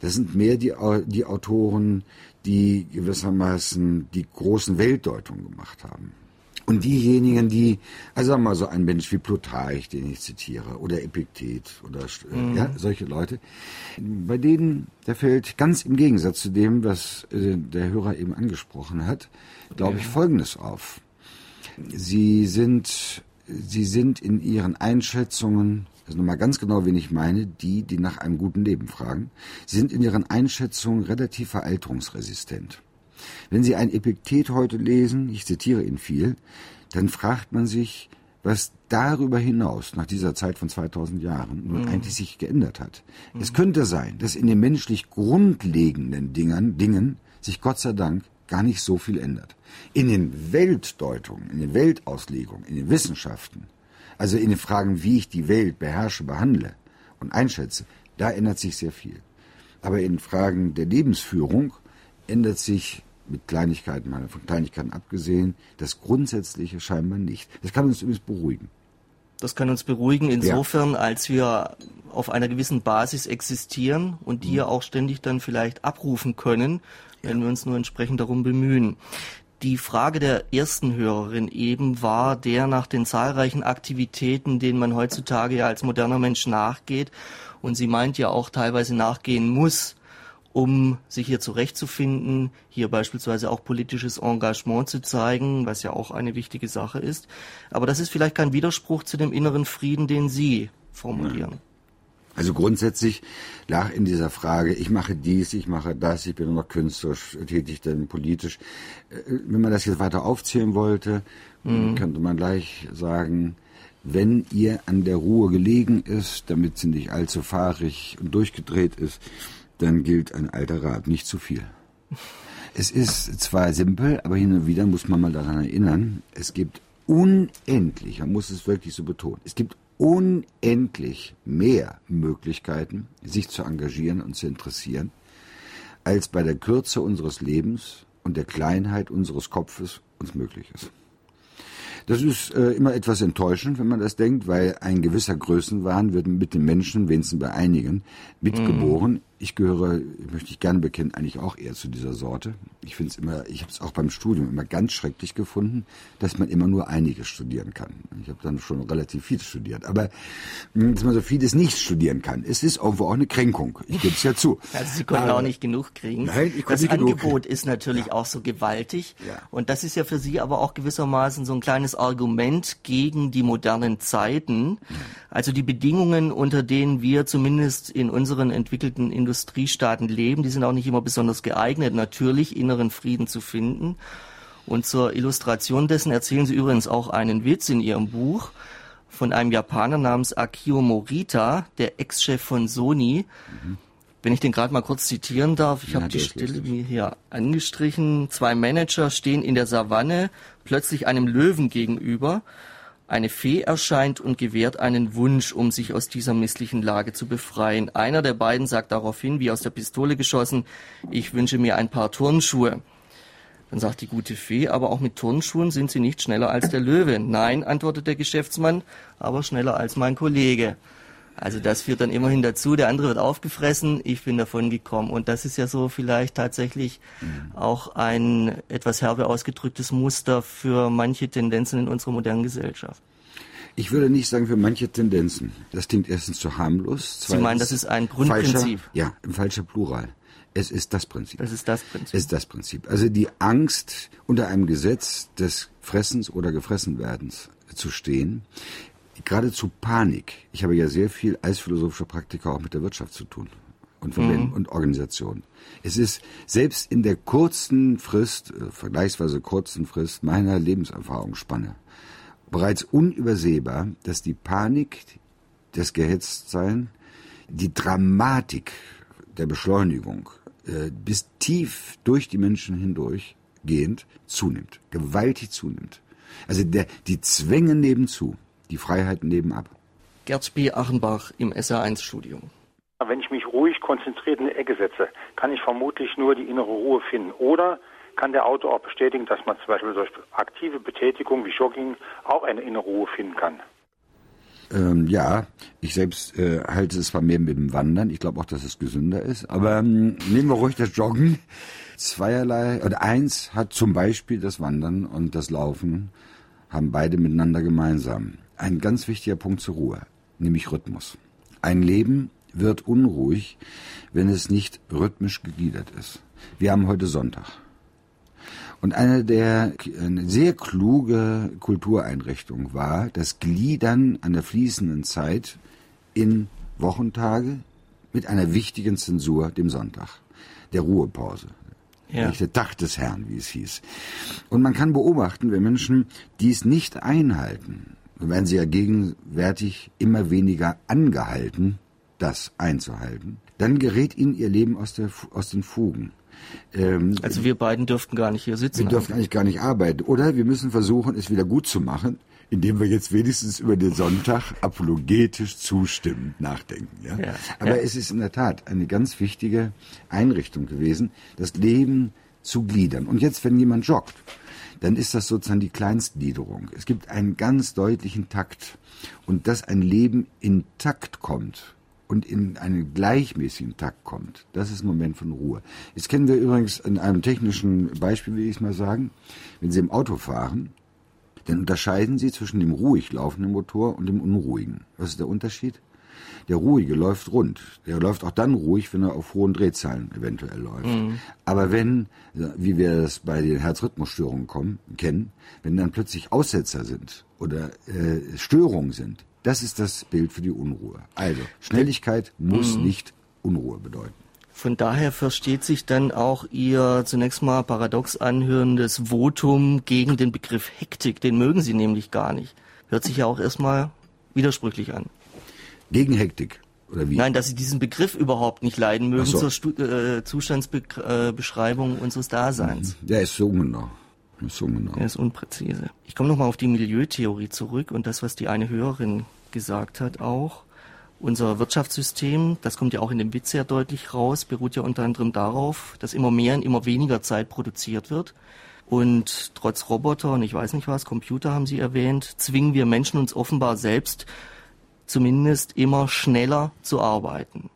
Das sind mehr die, die Autoren, die gewissermaßen die großen Weltdeutungen gemacht haben. Und diejenigen, die, also sagen wir mal so ein Mensch wie Plutarch, den ich zitiere, oder Epiktet, oder äh, mhm. ja, solche Leute, bei denen, da fällt ganz im Gegensatz zu dem, was äh, der Hörer eben angesprochen hat, glaube ich, Folgendes auf. Sie sind, sie sind in ihren Einschätzungen, also nochmal ganz genau, wen ich meine, die, die nach einem guten Leben fragen, sind in ihren Einschätzungen relativ veralterungsresistent. Wenn Sie ein Epiktet heute lesen, ich zitiere ihn viel, dann fragt man sich, was darüber hinaus, nach dieser Zeit von 2000 Jahren, nun mhm. eigentlich sich geändert hat. Mhm. Es könnte sein, dass in den menschlich grundlegenden Dingen, Dingen sich Gott sei Dank gar nicht so viel ändert. In den Weltdeutungen, in den Weltauslegungen, in den Wissenschaften, also in den Fragen, wie ich die Welt beherrsche, behandle und einschätze, da ändert sich sehr viel. Aber in Fragen der Lebensführung ändert sich mit Kleinigkeiten, mal von Kleinigkeiten abgesehen, das Grundsätzliche scheinbar nicht. Das kann uns übrigens beruhigen. Das kann uns beruhigen insofern, ja. als wir auf einer gewissen Basis existieren und die mhm. ja auch ständig dann vielleicht abrufen können, wenn wir uns nur entsprechend darum bemühen. Die Frage der ersten Hörerin eben war der nach den zahlreichen Aktivitäten, denen man heutzutage ja als moderner Mensch nachgeht. Und sie meint ja auch teilweise nachgehen muss, um sich hier zurechtzufinden, hier beispielsweise auch politisches Engagement zu zeigen, was ja auch eine wichtige Sache ist. Aber das ist vielleicht kein Widerspruch zu dem inneren Frieden, den Sie formulieren. Also grundsätzlich lag in dieser Frage, ich mache dies, ich mache das, ich bin nur noch künstlerisch tätig, dann politisch. Äh, wenn man das jetzt weiter aufzählen wollte, mhm. könnte man gleich sagen, wenn ihr an der Ruhe gelegen ist, damit sie nicht allzu fahrig und durchgedreht ist, dann gilt ein alter Rat, nicht zu viel. Es ist zwar simpel, aber hin und wieder muss man mal daran erinnern, es gibt unendlich, man muss es wirklich so betonen, es gibt unendlich mehr Möglichkeiten, sich zu engagieren und zu interessieren, als bei der Kürze unseres Lebens und der Kleinheit unseres Kopfes uns möglich ist. Das ist äh, immer etwas enttäuschend, wenn man das denkt, weil ein gewisser Größenwahn wird mit den Menschen, wenigstens bei einigen, mitgeboren. Mm. Ich gehöre, möchte ich gerne bekennen, eigentlich auch eher zu dieser Sorte. Ich finde es immer, ich habe es auch beim Studium immer ganz schrecklich gefunden, dass man immer nur einiges studieren kann. Ich habe dann schon relativ viel studiert, aber hm, dass man so vieles nicht studieren kann, es ist irgendwo auch eine Kränkung. Ich gebe es ja zu. Also Sie konnten aber, auch nicht genug kriegen. Nein, ich konnte Das Angebot genug. ist natürlich ja. auch so gewaltig ja. und das ist ja für Sie aber auch gewissermaßen so ein kleines Argument gegen die modernen Zeiten. Also die Bedingungen, unter denen wir zumindest in unseren entwickelten Industrien Industriestaaten leben. Die sind auch nicht immer besonders geeignet, natürlich inneren Frieden zu finden. Und zur Illustration dessen erzählen Sie übrigens auch einen Witz in Ihrem Buch von einem Japaner namens Akio Morita, der Ex-Chef von Sony. Mhm. Wenn ich den gerade mal kurz zitieren darf, ich habe die Stelle mir hier angestrichen. Zwei Manager stehen in der Savanne plötzlich einem Löwen gegenüber. Eine Fee erscheint und gewährt einen Wunsch, um sich aus dieser misslichen Lage zu befreien. Einer der beiden sagt daraufhin, wie aus der Pistole geschossen, ich wünsche mir ein paar Turnschuhe. Dann sagt die gute Fee, aber auch mit Turnschuhen sind Sie nicht schneller als der Löwe. Nein, antwortet der Geschäftsmann, aber schneller als mein Kollege. Also das führt dann immerhin dazu, der andere wird aufgefressen, ich bin davon gekommen. Und das ist ja so vielleicht tatsächlich mhm. auch ein etwas herbe ausgedrücktes Muster für manche Tendenzen in unserer modernen Gesellschaft. Ich würde nicht sagen für manche Tendenzen. Das klingt erstens zu harmlos. Sie meinen, das ist ein Grundprinzip? Falscher, ja, im falscher Plural. Es ist das Prinzip. Es ist das Prinzip. Es ist das Prinzip. Also die Angst, unter einem Gesetz des Fressens oder Gefressenwerdens zu stehen, geradezu Panik. Ich habe ja sehr viel als philosophischer Praktiker auch mit der Wirtschaft zu tun und Verbänden mhm. und Organisationen. Es ist selbst in der kurzen Frist, äh, vergleichsweise kurzen Frist meiner Lebenserfahrungsspanne bereits unübersehbar, dass die Panik, das Gehetztsein, die Dramatik der Beschleunigung äh, bis tief durch die Menschen hindurch gehend zunimmt, gewaltig zunimmt. Also der, die Zwänge nebenzu, die Freiheiten nebenab. Gerd B. Achenbach im SR1-Studio. Wenn ich mich ruhig konzentriert in die Ecke setze, kann ich vermutlich nur die innere Ruhe finden. Oder kann der Autor auch bestätigen, dass man zum Beispiel durch aktive Betätigung wie Jogging auch eine innere Ruhe finden kann. Ähm, ja, ich selbst äh, halte es zwar mehr mit dem Wandern. Ich glaube auch, dass es gesünder ist. Aber ähm, nehmen wir ruhig das Joggen. Zweierlei, oder eins hat zum Beispiel das Wandern und das Laufen, haben beide miteinander gemeinsam. Ein ganz wichtiger Punkt zur Ruhe, nämlich Rhythmus. Ein Leben wird unruhig, wenn es nicht rhythmisch gegliedert ist. Wir haben heute Sonntag. Und eine der eine sehr kluge Kultureinrichtungen war das Gliedern an der fließenden Zeit in Wochentage mit einer wichtigen Zensur, dem Sonntag, der Ruhepause. Ja. Der Tag des Herrn, wie es hieß. Und man kann beobachten, wenn Menschen dies nicht einhalten, dann werden sie ja gegenwärtig immer weniger angehalten, das einzuhalten, dann gerät ihnen ihr Leben aus, der, aus den Fugen. Ähm, also wir beiden dürften gar nicht hier sitzen. Wir dürfen eigentlich gar nicht arbeiten. Oder wir müssen versuchen, es wieder gut zu machen, indem wir jetzt wenigstens über den Sonntag apologetisch zustimmend nachdenken. Ja? ja Aber ja. es ist in der Tat eine ganz wichtige Einrichtung gewesen, das Leben zu gliedern. Und jetzt, wenn jemand joggt, dann ist das sozusagen die Kleinstgliederung. Es gibt einen ganz deutlichen Takt. Und dass ein Leben in Takt kommt, und in einen gleichmäßigen Takt kommt. Das ist ein Moment von Ruhe. Jetzt kennen wir übrigens in einem technischen Beispiel, will ich es mal sagen, wenn Sie im Auto fahren, dann unterscheiden Sie zwischen dem ruhig laufenden Motor und dem unruhigen. Was ist der Unterschied? Der ruhige läuft rund. Der läuft auch dann ruhig, wenn er auf hohen Drehzahlen eventuell läuft. Mhm. Aber wenn, wie wir das bei den Herzrhythmusstörungen kommen, kennen, wenn dann plötzlich Aussetzer sind oder äh, Störungen sind, das ist das Bild für die Unruhe. Also, Schnelligkeit muss mhm. nicht Unruhe bedeuten. Von daher versteht sich dann auch Ihr zunächst mal paradox anhörendes Votum gegen den Begriff Hektik. Den mögen Sie nämlich gar nicht. Hört sich ja auch erstmal widersprüchlich an. Gegen Hektik? Oder wie? Nein, dass Sie diesen Begriff überhaupt nicht leiden mögen so. zur Stu äh, Zustandsbeschreibung unseres Daseins. Der ist so ungenau. So genau. Er ist unpräzise. Ich komme nochmal auf die Milieutheorie zurück und das, was die eine Hörerin gesagt hat auch. Unser Wirtschaftssystem, das kommt ja auch in dem Witz sehr deutlich raus, beruht ja unter anderem darauf, dass immer mehr in immer weniger Zeit produziert wird. Und trotz Roboter und ich weiß nicht was, Computer haben Sie erwähnt, zwingen wir Menschen uns offenbar selbst zumindest immer schneller zu arbeiten.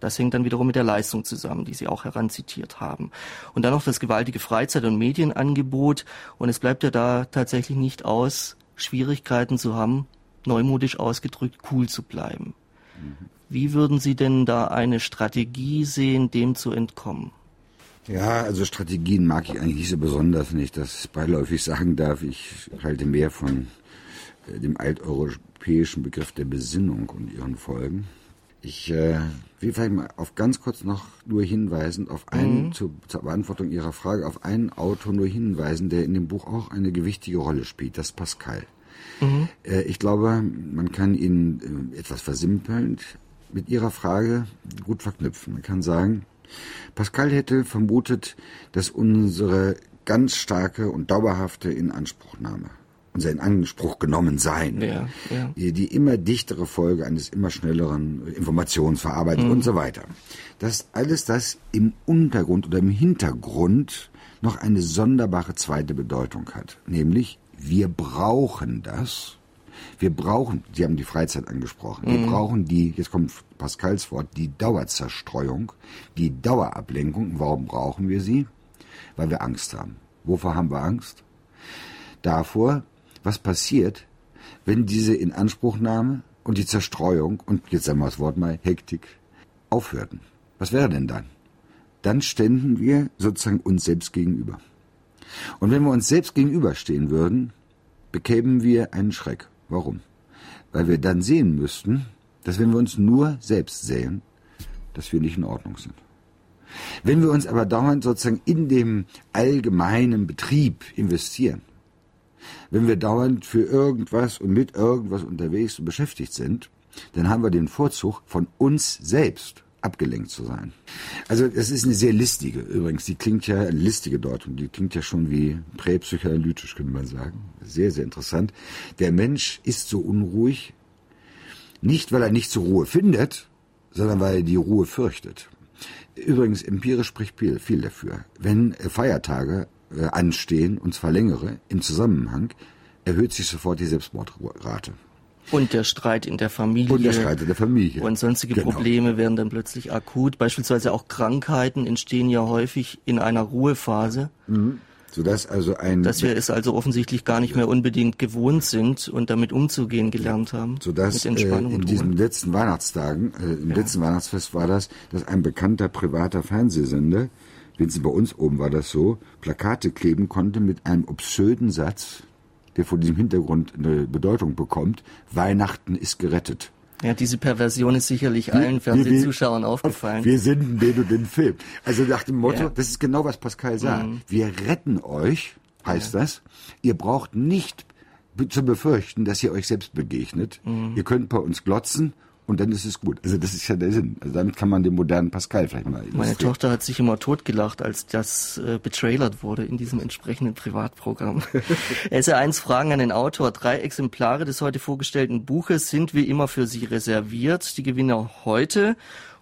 Das hängt dann wiederum mit der Leistung zusammen, die Sie auch heranzitiert haben. Und dann noch das gewaltige Freizeit- und Medienangebot. Und es bleibt ja da tatsächlich nicht aus, Schwierigkeiten zu haben, neumodisch ausgedrückt, cool zu bleiben. Mhm. Wie würden Sie denn da eine Strategie sehen, dem zu entkommen? Ja, also Strategien mag ich eigentlich nicht so besonders, wenn ich das beiläufig sagen darf. Ich halte mehr von äh, dem alteuropäischen Begriff der Besinnung und ihren Folgen. Ich äh, will vielleicht mal auf ganz kurz noch nur hinweisen, auf einen, mhm. zu, zur Beantwortung Ihrer Frage, auf einen Autor nur hinweisen, der in dem Buch auch eine gewichtige Rolle spielt, das Pascal. Mhm. Äh, ich glaube, man kann ihn äh, etwas versimpelnd mit Ihrer Frage gut verknüpfen. Man kann sagen, Pascal hätte vermutet, dass unsere ganz starke und dauerhafte Inanspruchnahme unser in Anspruch genommen sein. Ja, ja. Die immer dichtere Folge eines immer schnelleren Informationsverarbeitens mhm. und so weiter. Dass alles das im Untergrund oder im Hintergrund noch eine sonderbare zweite Bedeutung hat. Nämlich, wir brauchen das. Wir brauchen, Sie haben die Freizeit angesprochen, wir mhm. brauchen die, jetzt kommt Pascals Wort, die Dauerzerstreuung, die Dauerablenkung. Warum brauchen wir sie? Weil wir Angst haben. Wovor haben wir Angst? Davor, was passiert, wenn diese Inanspruchnahme und die Zerstreuung und jetzt sagen wir das Wort mal Hektik aufhörten. Was wäre denn dann? Dann ständen wir sozusagen uns selbst gegenüber. Und wenn wir uns selbst gegenüberstehen würden, bekämen wir einen Schreck. Warum? Weil wir dann sehen müssten, dass wenn wir uns nur selbst sehen, dass wir nicht in Ordnung sind. Wenn wir uns aber dauernd sozusagen in dem allgemeinen Betrieb investieren, wenn wir dauernd für irgendwas und mit irgendwas unterwegs und beschäftigt sind, dann haben wir den Vorzug von uns selbst abgelenkt zu sein. Also es ist eine sehr listige, übrigens, die klingt ja, listige Deutung, die klingt ja schon wie präpsychoanalytisch, könnte man sagen. Sehr, sehr interessant. Der Mensch ist so unruhig, nicht weil er nicht zur Ruhe findet, sondern weil er die Ruhe fürchtet. Übrigens, empirisch spricht viel, viel dafür. Wenn Feiertage äh, anstehen, und zwar längere, im Zusammenhang, erhöht sich sofort die Selbstmordrate. Und der Streit in der Familie. Und der Streit in der Familie. Und sonstige genau. Probleme werden dann plötzlich akut. Beispielsweise auch Krankheiten entstehen ja häufig in einer Ruhephase. Mhm. Sodass also ein. Dass wir es also offensichtlich gar nicht mehr unbedingt gewohnt sind und damit umzugehen gelernt haben. Sodass äh, in diesen letzten Weihnachtstagen, äh, im ja. letzten Weihnachtsfest war das, dass ein bekannter privater Fernsehsender, wenigstens bei uns oben war das so, Plakate kleben konnte mit einem obsöden Satz, der vor diesem Hintergrund eine Bedeutung bekommt, Weihnachten ist gerettet. Ja, diese Perversion ist sicherlich allen Fernsehzuschauern aufgefallen. Wir senden den und den Film. Also nach dem Motto, ja. das ist genau, was Pascal sagt. Mhm. Wir retten euch, heißt ja. das. Ihr braucht nicht zu befürchten, dass ihr euch selbst begegnet. Mhm. Ihr könnt bei uns glotzen und dann ist es gut. Also das ist ja der Sinn. Also damit kann man den modernen Pascal vielleicht mal Meine Tochter hat sich immer totgelacht, als das äh, betrailert wurde in diesem entsprechenden Privatprogramm. SR1 Fragen an den Autor. Drei Exemplare des heute vorgestellten Buches sind wie immer für Sie reserviert. Die Gewinner heute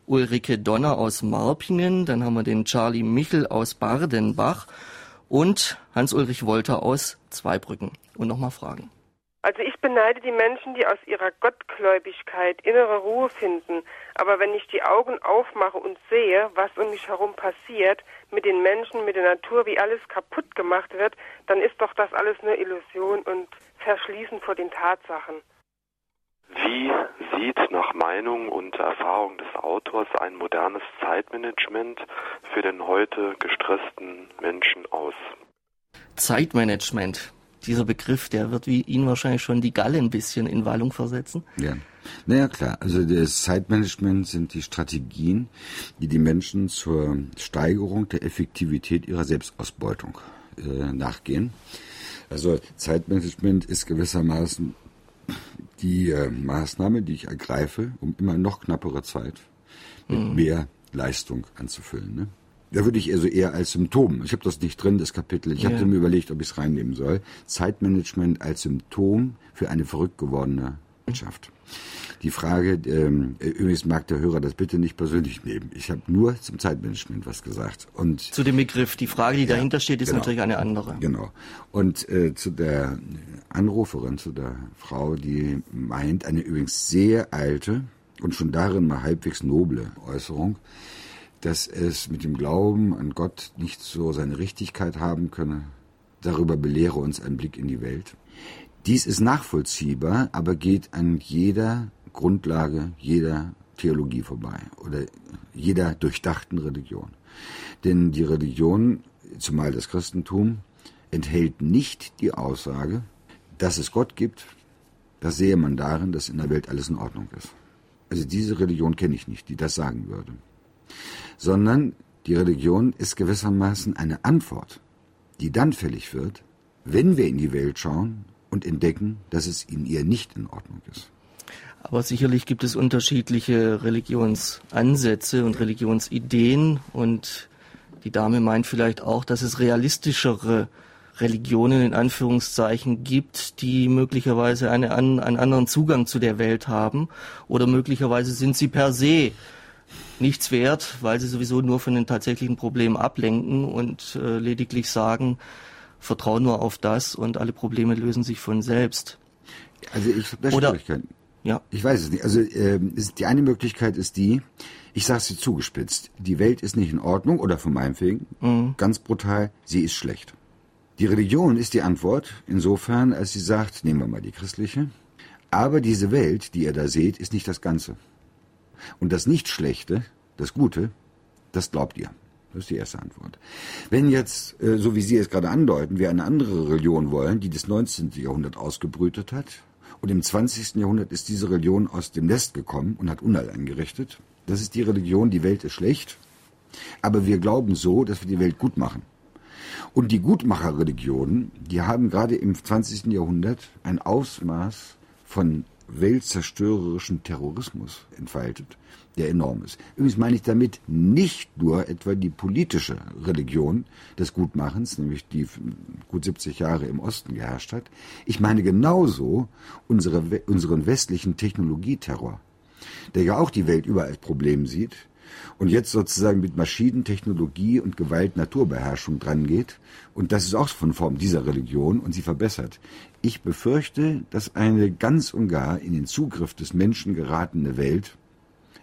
Ulrike Donner aus Marpingen, dann haben wir den Charlie Michel aus Bardenbach und Hans-Ulrich Wolter aus Zweibrücken. Und nochmal Fragen. Also ich beneide die Menschen, die aus ihrer Gottgläubigkeit innere Ruhe finden. Aber wenn ich die Augen aufmache und sehe, was um mich herum passiert, mit den Menschen, mit der Natur, wie alles kaputt gemacht wird, dann ist doch das alles nur Illusion und Verschließen vor den Tatsachen. Wie sieht nach Meinung und Erfahrung des Autors ein modernes Zeitmanagement für den heute gestressten Menschen aus? Zeitmanagement dieser Begriff, der wird wie Ihnen wahrscheinlich schon die Galle ein bisschen in Wallung versetzen. Ja. Naja, klar. Also das Zeitmanagement sind die Strategien, die die Menschen zur Steigerung der Effektivität ihrer Selbstausbeutung äh, nachgehen. Also Zeitmanagement ist gewissermaßen die äh, Maßnahme, die ich ergreife, um immer noch knappere Zeit mit mhm. mehr Leistung anzufüllen. Ne? Da würde ich also eher als Symptom, ich habe das nicht drin, das Kapitel, ich ja. habe mir überlegt, ob ich es reinnehmen soll, Zeitmanagement als Symptom für eine verrückt gewordene Wirtschaft. Die Frage, ähm, übrigens mag der Hörer das bitte nicht persönlich nehmen. Ich habe nur zum Zeitmanagement was gesagt. Und zu dem Begriff, die Frage, die ja, dahinter steht, ist genau, natürlich eine andere. Genau. Und äh, zu der Anruferin, zu der Frau, die meint, eine übrigens sehr alte und schon darin mal halbwegs noble Äußerung, dass es mit dem Glauben an Gott nicht so seine Richtigkeit haben könne. Darüber belehre uns ein Blick in die Welt. Dies ist nachvollziehbar, aber geht an jeder Grundlage jeder Theologie vorbei oder jeder durchdachten Religion. Denn die Religion, zumal das Christentum, enthält nicht die Aussage, dass es Gott gibt, das sehe man darin, dass in der Welt alles in Ordnung ist. Also diese Religion kenne ich nicht, die das sagen würde sondern die Religion ist gewissermaßen eine Antwort, die dann fällig wird, wenn wir in die Welt schauen und entdecken, dass es in ihr nicht in Ordnung ist. Aber sicherlich gibt es unterschiedliche Religionsansätze und Religionsideen und die Dame meint vielleicht auch, dass es realistischere Religionen in Anführungszeichen gibt, die möglicherweise eine, einen anderen Zugang zu der Welt haben oder möglicherweise sind sie per se nichts wert, weil sie sowieso nur von den tatsächlichen Problemen ablenken und äh, lediglich sagen, vertraue nur auf das und alle Probleme lösen sich von selbst. Also ich habe da Schwierigkeiten. Ja. Ich weiß es nicht. Also äh, ist, die eine Möglichkeit ist die, ich sage sie zugespitzt, die Welt ist nicht in Ordnung oder von meinem Wegen, mhm. ganz brutal, sie ist schlecht. Die Religion ist die Antwort, insofern, als sie sagt, nehmen wir mal die christliche, aber diese Welt, die ihr da seht, ist nicht das Ganze. Und das Nicht-Schlechte, das Gute, das glaubt ihr. Das ist die erste Antwort. Wenn jetzt, äh, so wie Sie es gerade andeuten, wir eine andere Religion wollen, die das 19. Jahrhundert ausgebrütet hat, und im 20. Jahrhundert ist diese Religion aus dem Nest gekommen und hat Unheil angerichtet, das ist die Religion, die Welt ist schlecht, aber wir glauben so, dass wir die Welt gut machen. Und die Gutmacherreligionen, die haben gerade im 20. Jahrhundert ein Ausmaß von weltzerstörerischem Terrorismus entfaltet, der enorm ist. Übrigens meine ich damit nicht nur etwa die politische Religion des Gutmachens, nämlich die gut 70 Jahre im Osten geherrscht hat. Ich meine genauso unsere, unseren westlichen Technologieterror, der ja auch die Welt überall als Problem sieht und jetzt sozusagen mit Maschinentechnologie und Gewalt Naturbeherrschung drangeht. Und das ist auch von Form dieser Religion und sie verbessert. Ich befürchte, dass eine ganz und gar in den Zugriff des Menschen geratene Welt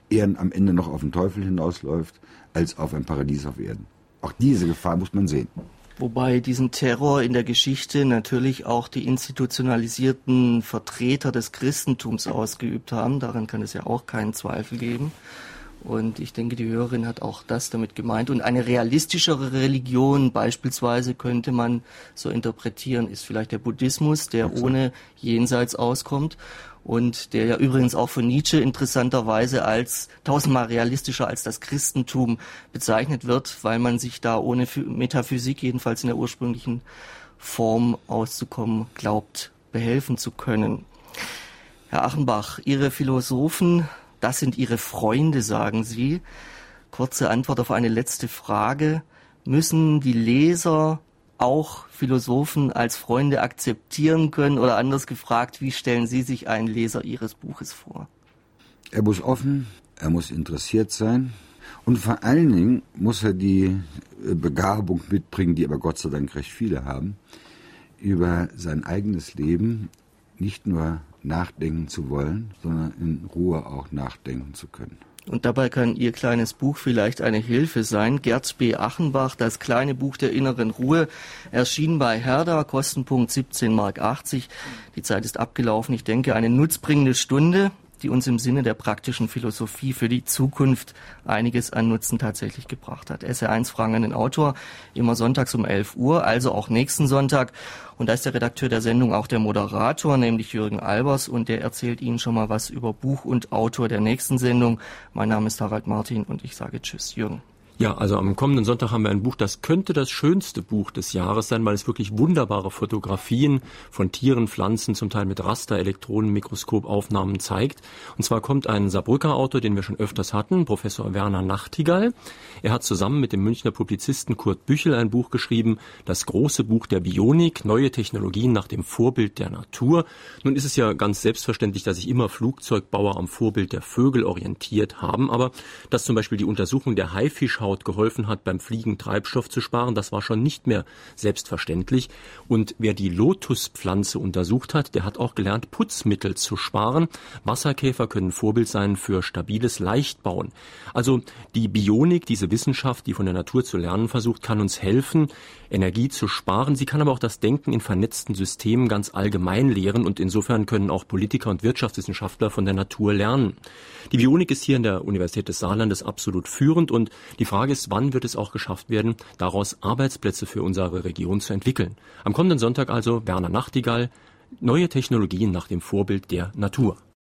eher am Ende noch auf den Teufel hinausläuft, als auf ein Paradies auf Erden. Auch diese Gefahr muss man sehen. Wobei diesen Terror in der Geschichte natürlich auch die institutionalisierten Vertreter des Christentums ausgeübt haben. Daran kann es ja auch keinen Zweifel geben. Und ich denke, die Hörerin hat auch das damit gemeint. Und eine realistischere Religion beispielsweise könnte man so interpretieren, ist vielleicht der Buddhismus, der ohne Jenseits auskommt und der ja übrigens auch von Nietzsche interessanterweise als tausendmal realistischer als das Christentum bezeichnet wird, weil man sich da ohne Metaphysik, jedenfalls in der ursprünglichen Form auszukommen, glaubt, behelfen zu können. Herr Achenbach, Ihre Philosophen das sind Ihre Freunde, sagen Sie. Kurze Antwort auf eine letzte Frage. Müssen die Leser auch Philosophen als Freunde akzeptieren können? Oder anders gefragt, wie stellen Sie sich einen Leser Ihres Buches vor? Er muss offen, er muss interessiert sein und vor allen Dingen muss er die äh, Begabung mitbringen, die aber Gott sei Dank recht viele haben, über sein eigenes Leben nicht nur nachdenken zu wollen, sondern in Ruhe auch nachdenken zu können. Und dabei kann Ihr kleines Buch vielleicht eine Hilfe sein. Gerd B. Achenbach, das kleine Buch der inneren Ruhe, erschien bei Herder, Kostenpunkt 17,80 Mark. Die Zeit ist abgelaufen. Ich denke, eine nutzbringende Stunde die uns im Sinne der praktischen Philosophie für die Zukunft einiges an Nutzen tatsächlich gebracht hat. SR1 Fragen an den Autor, immer sonntags um 11 Uhr, also auch nächsten Sonntag. Und da ist der Redakteur der Sendung auch der Moderator, nämlich Jürgen Albers, und der erzählt Ihnen schon mal was über Buch und Autor der nächsten Sendung. Mein Name ist Harald Martin und ich sage Tschüss, Jürgen. Ja, also am kommenden Sonntag haben wir ein Buch, das könnte das schönste Buch des Jahres sein, weil es wirklich wunderbare Fotografien von Tieren, Pflanzen, zum Teil mit Raster, Elektronenmikroskopaufnahmen zeigt. Und zwar kommt ein Saarbrücker Autor, den wir schon öfters hatten, Professor Werner Nachtigall. Er hat zusammen mit dem Münchner Publizisten Kurt Büchel ein Buch geschrieben, das große Buch der Bionik, neue Technologien nach dem Vorbild der Natur. Nun ist es ja ganz selbstverständlich, dass sich immer Flugzeugbauer am Vorbild der Vögel orientiert haben, aber dass zum Beispiel die Untersuchung der Haifisch Haut geholfen hat, beim Fliegen Treibstoff zu sparen. Das war schon nicht mehr selbstverständlich. Und wer die Lotuspflanze untersucht hat, der hat auch gelernt, Putzmittel zu sparen. Wasserkäfer können Vorbild sein für stabiles Leichtbauen. Also die Bionik, diese Wissenschaft, die von der Natur zu lernen versucht, kann uns helfen, Energie zu sparen. Sie kann aber auch das Denken in vernetzten Systemen ganz allgemein lehren und insofern können auch Politiker und Wirtschaftswissenschaftler von der Natur lernen. Die Bionik ist hier in der Universität des Saarlandes absolut führend und die Frage ist, wann wird es auch geschafft werden, daraus Arbeitsplätze für unsere Region zu entwickeln. Am kommenden Sonntag also Werner Nachtigall, neue Technologien nach dem Vorbild der Natur.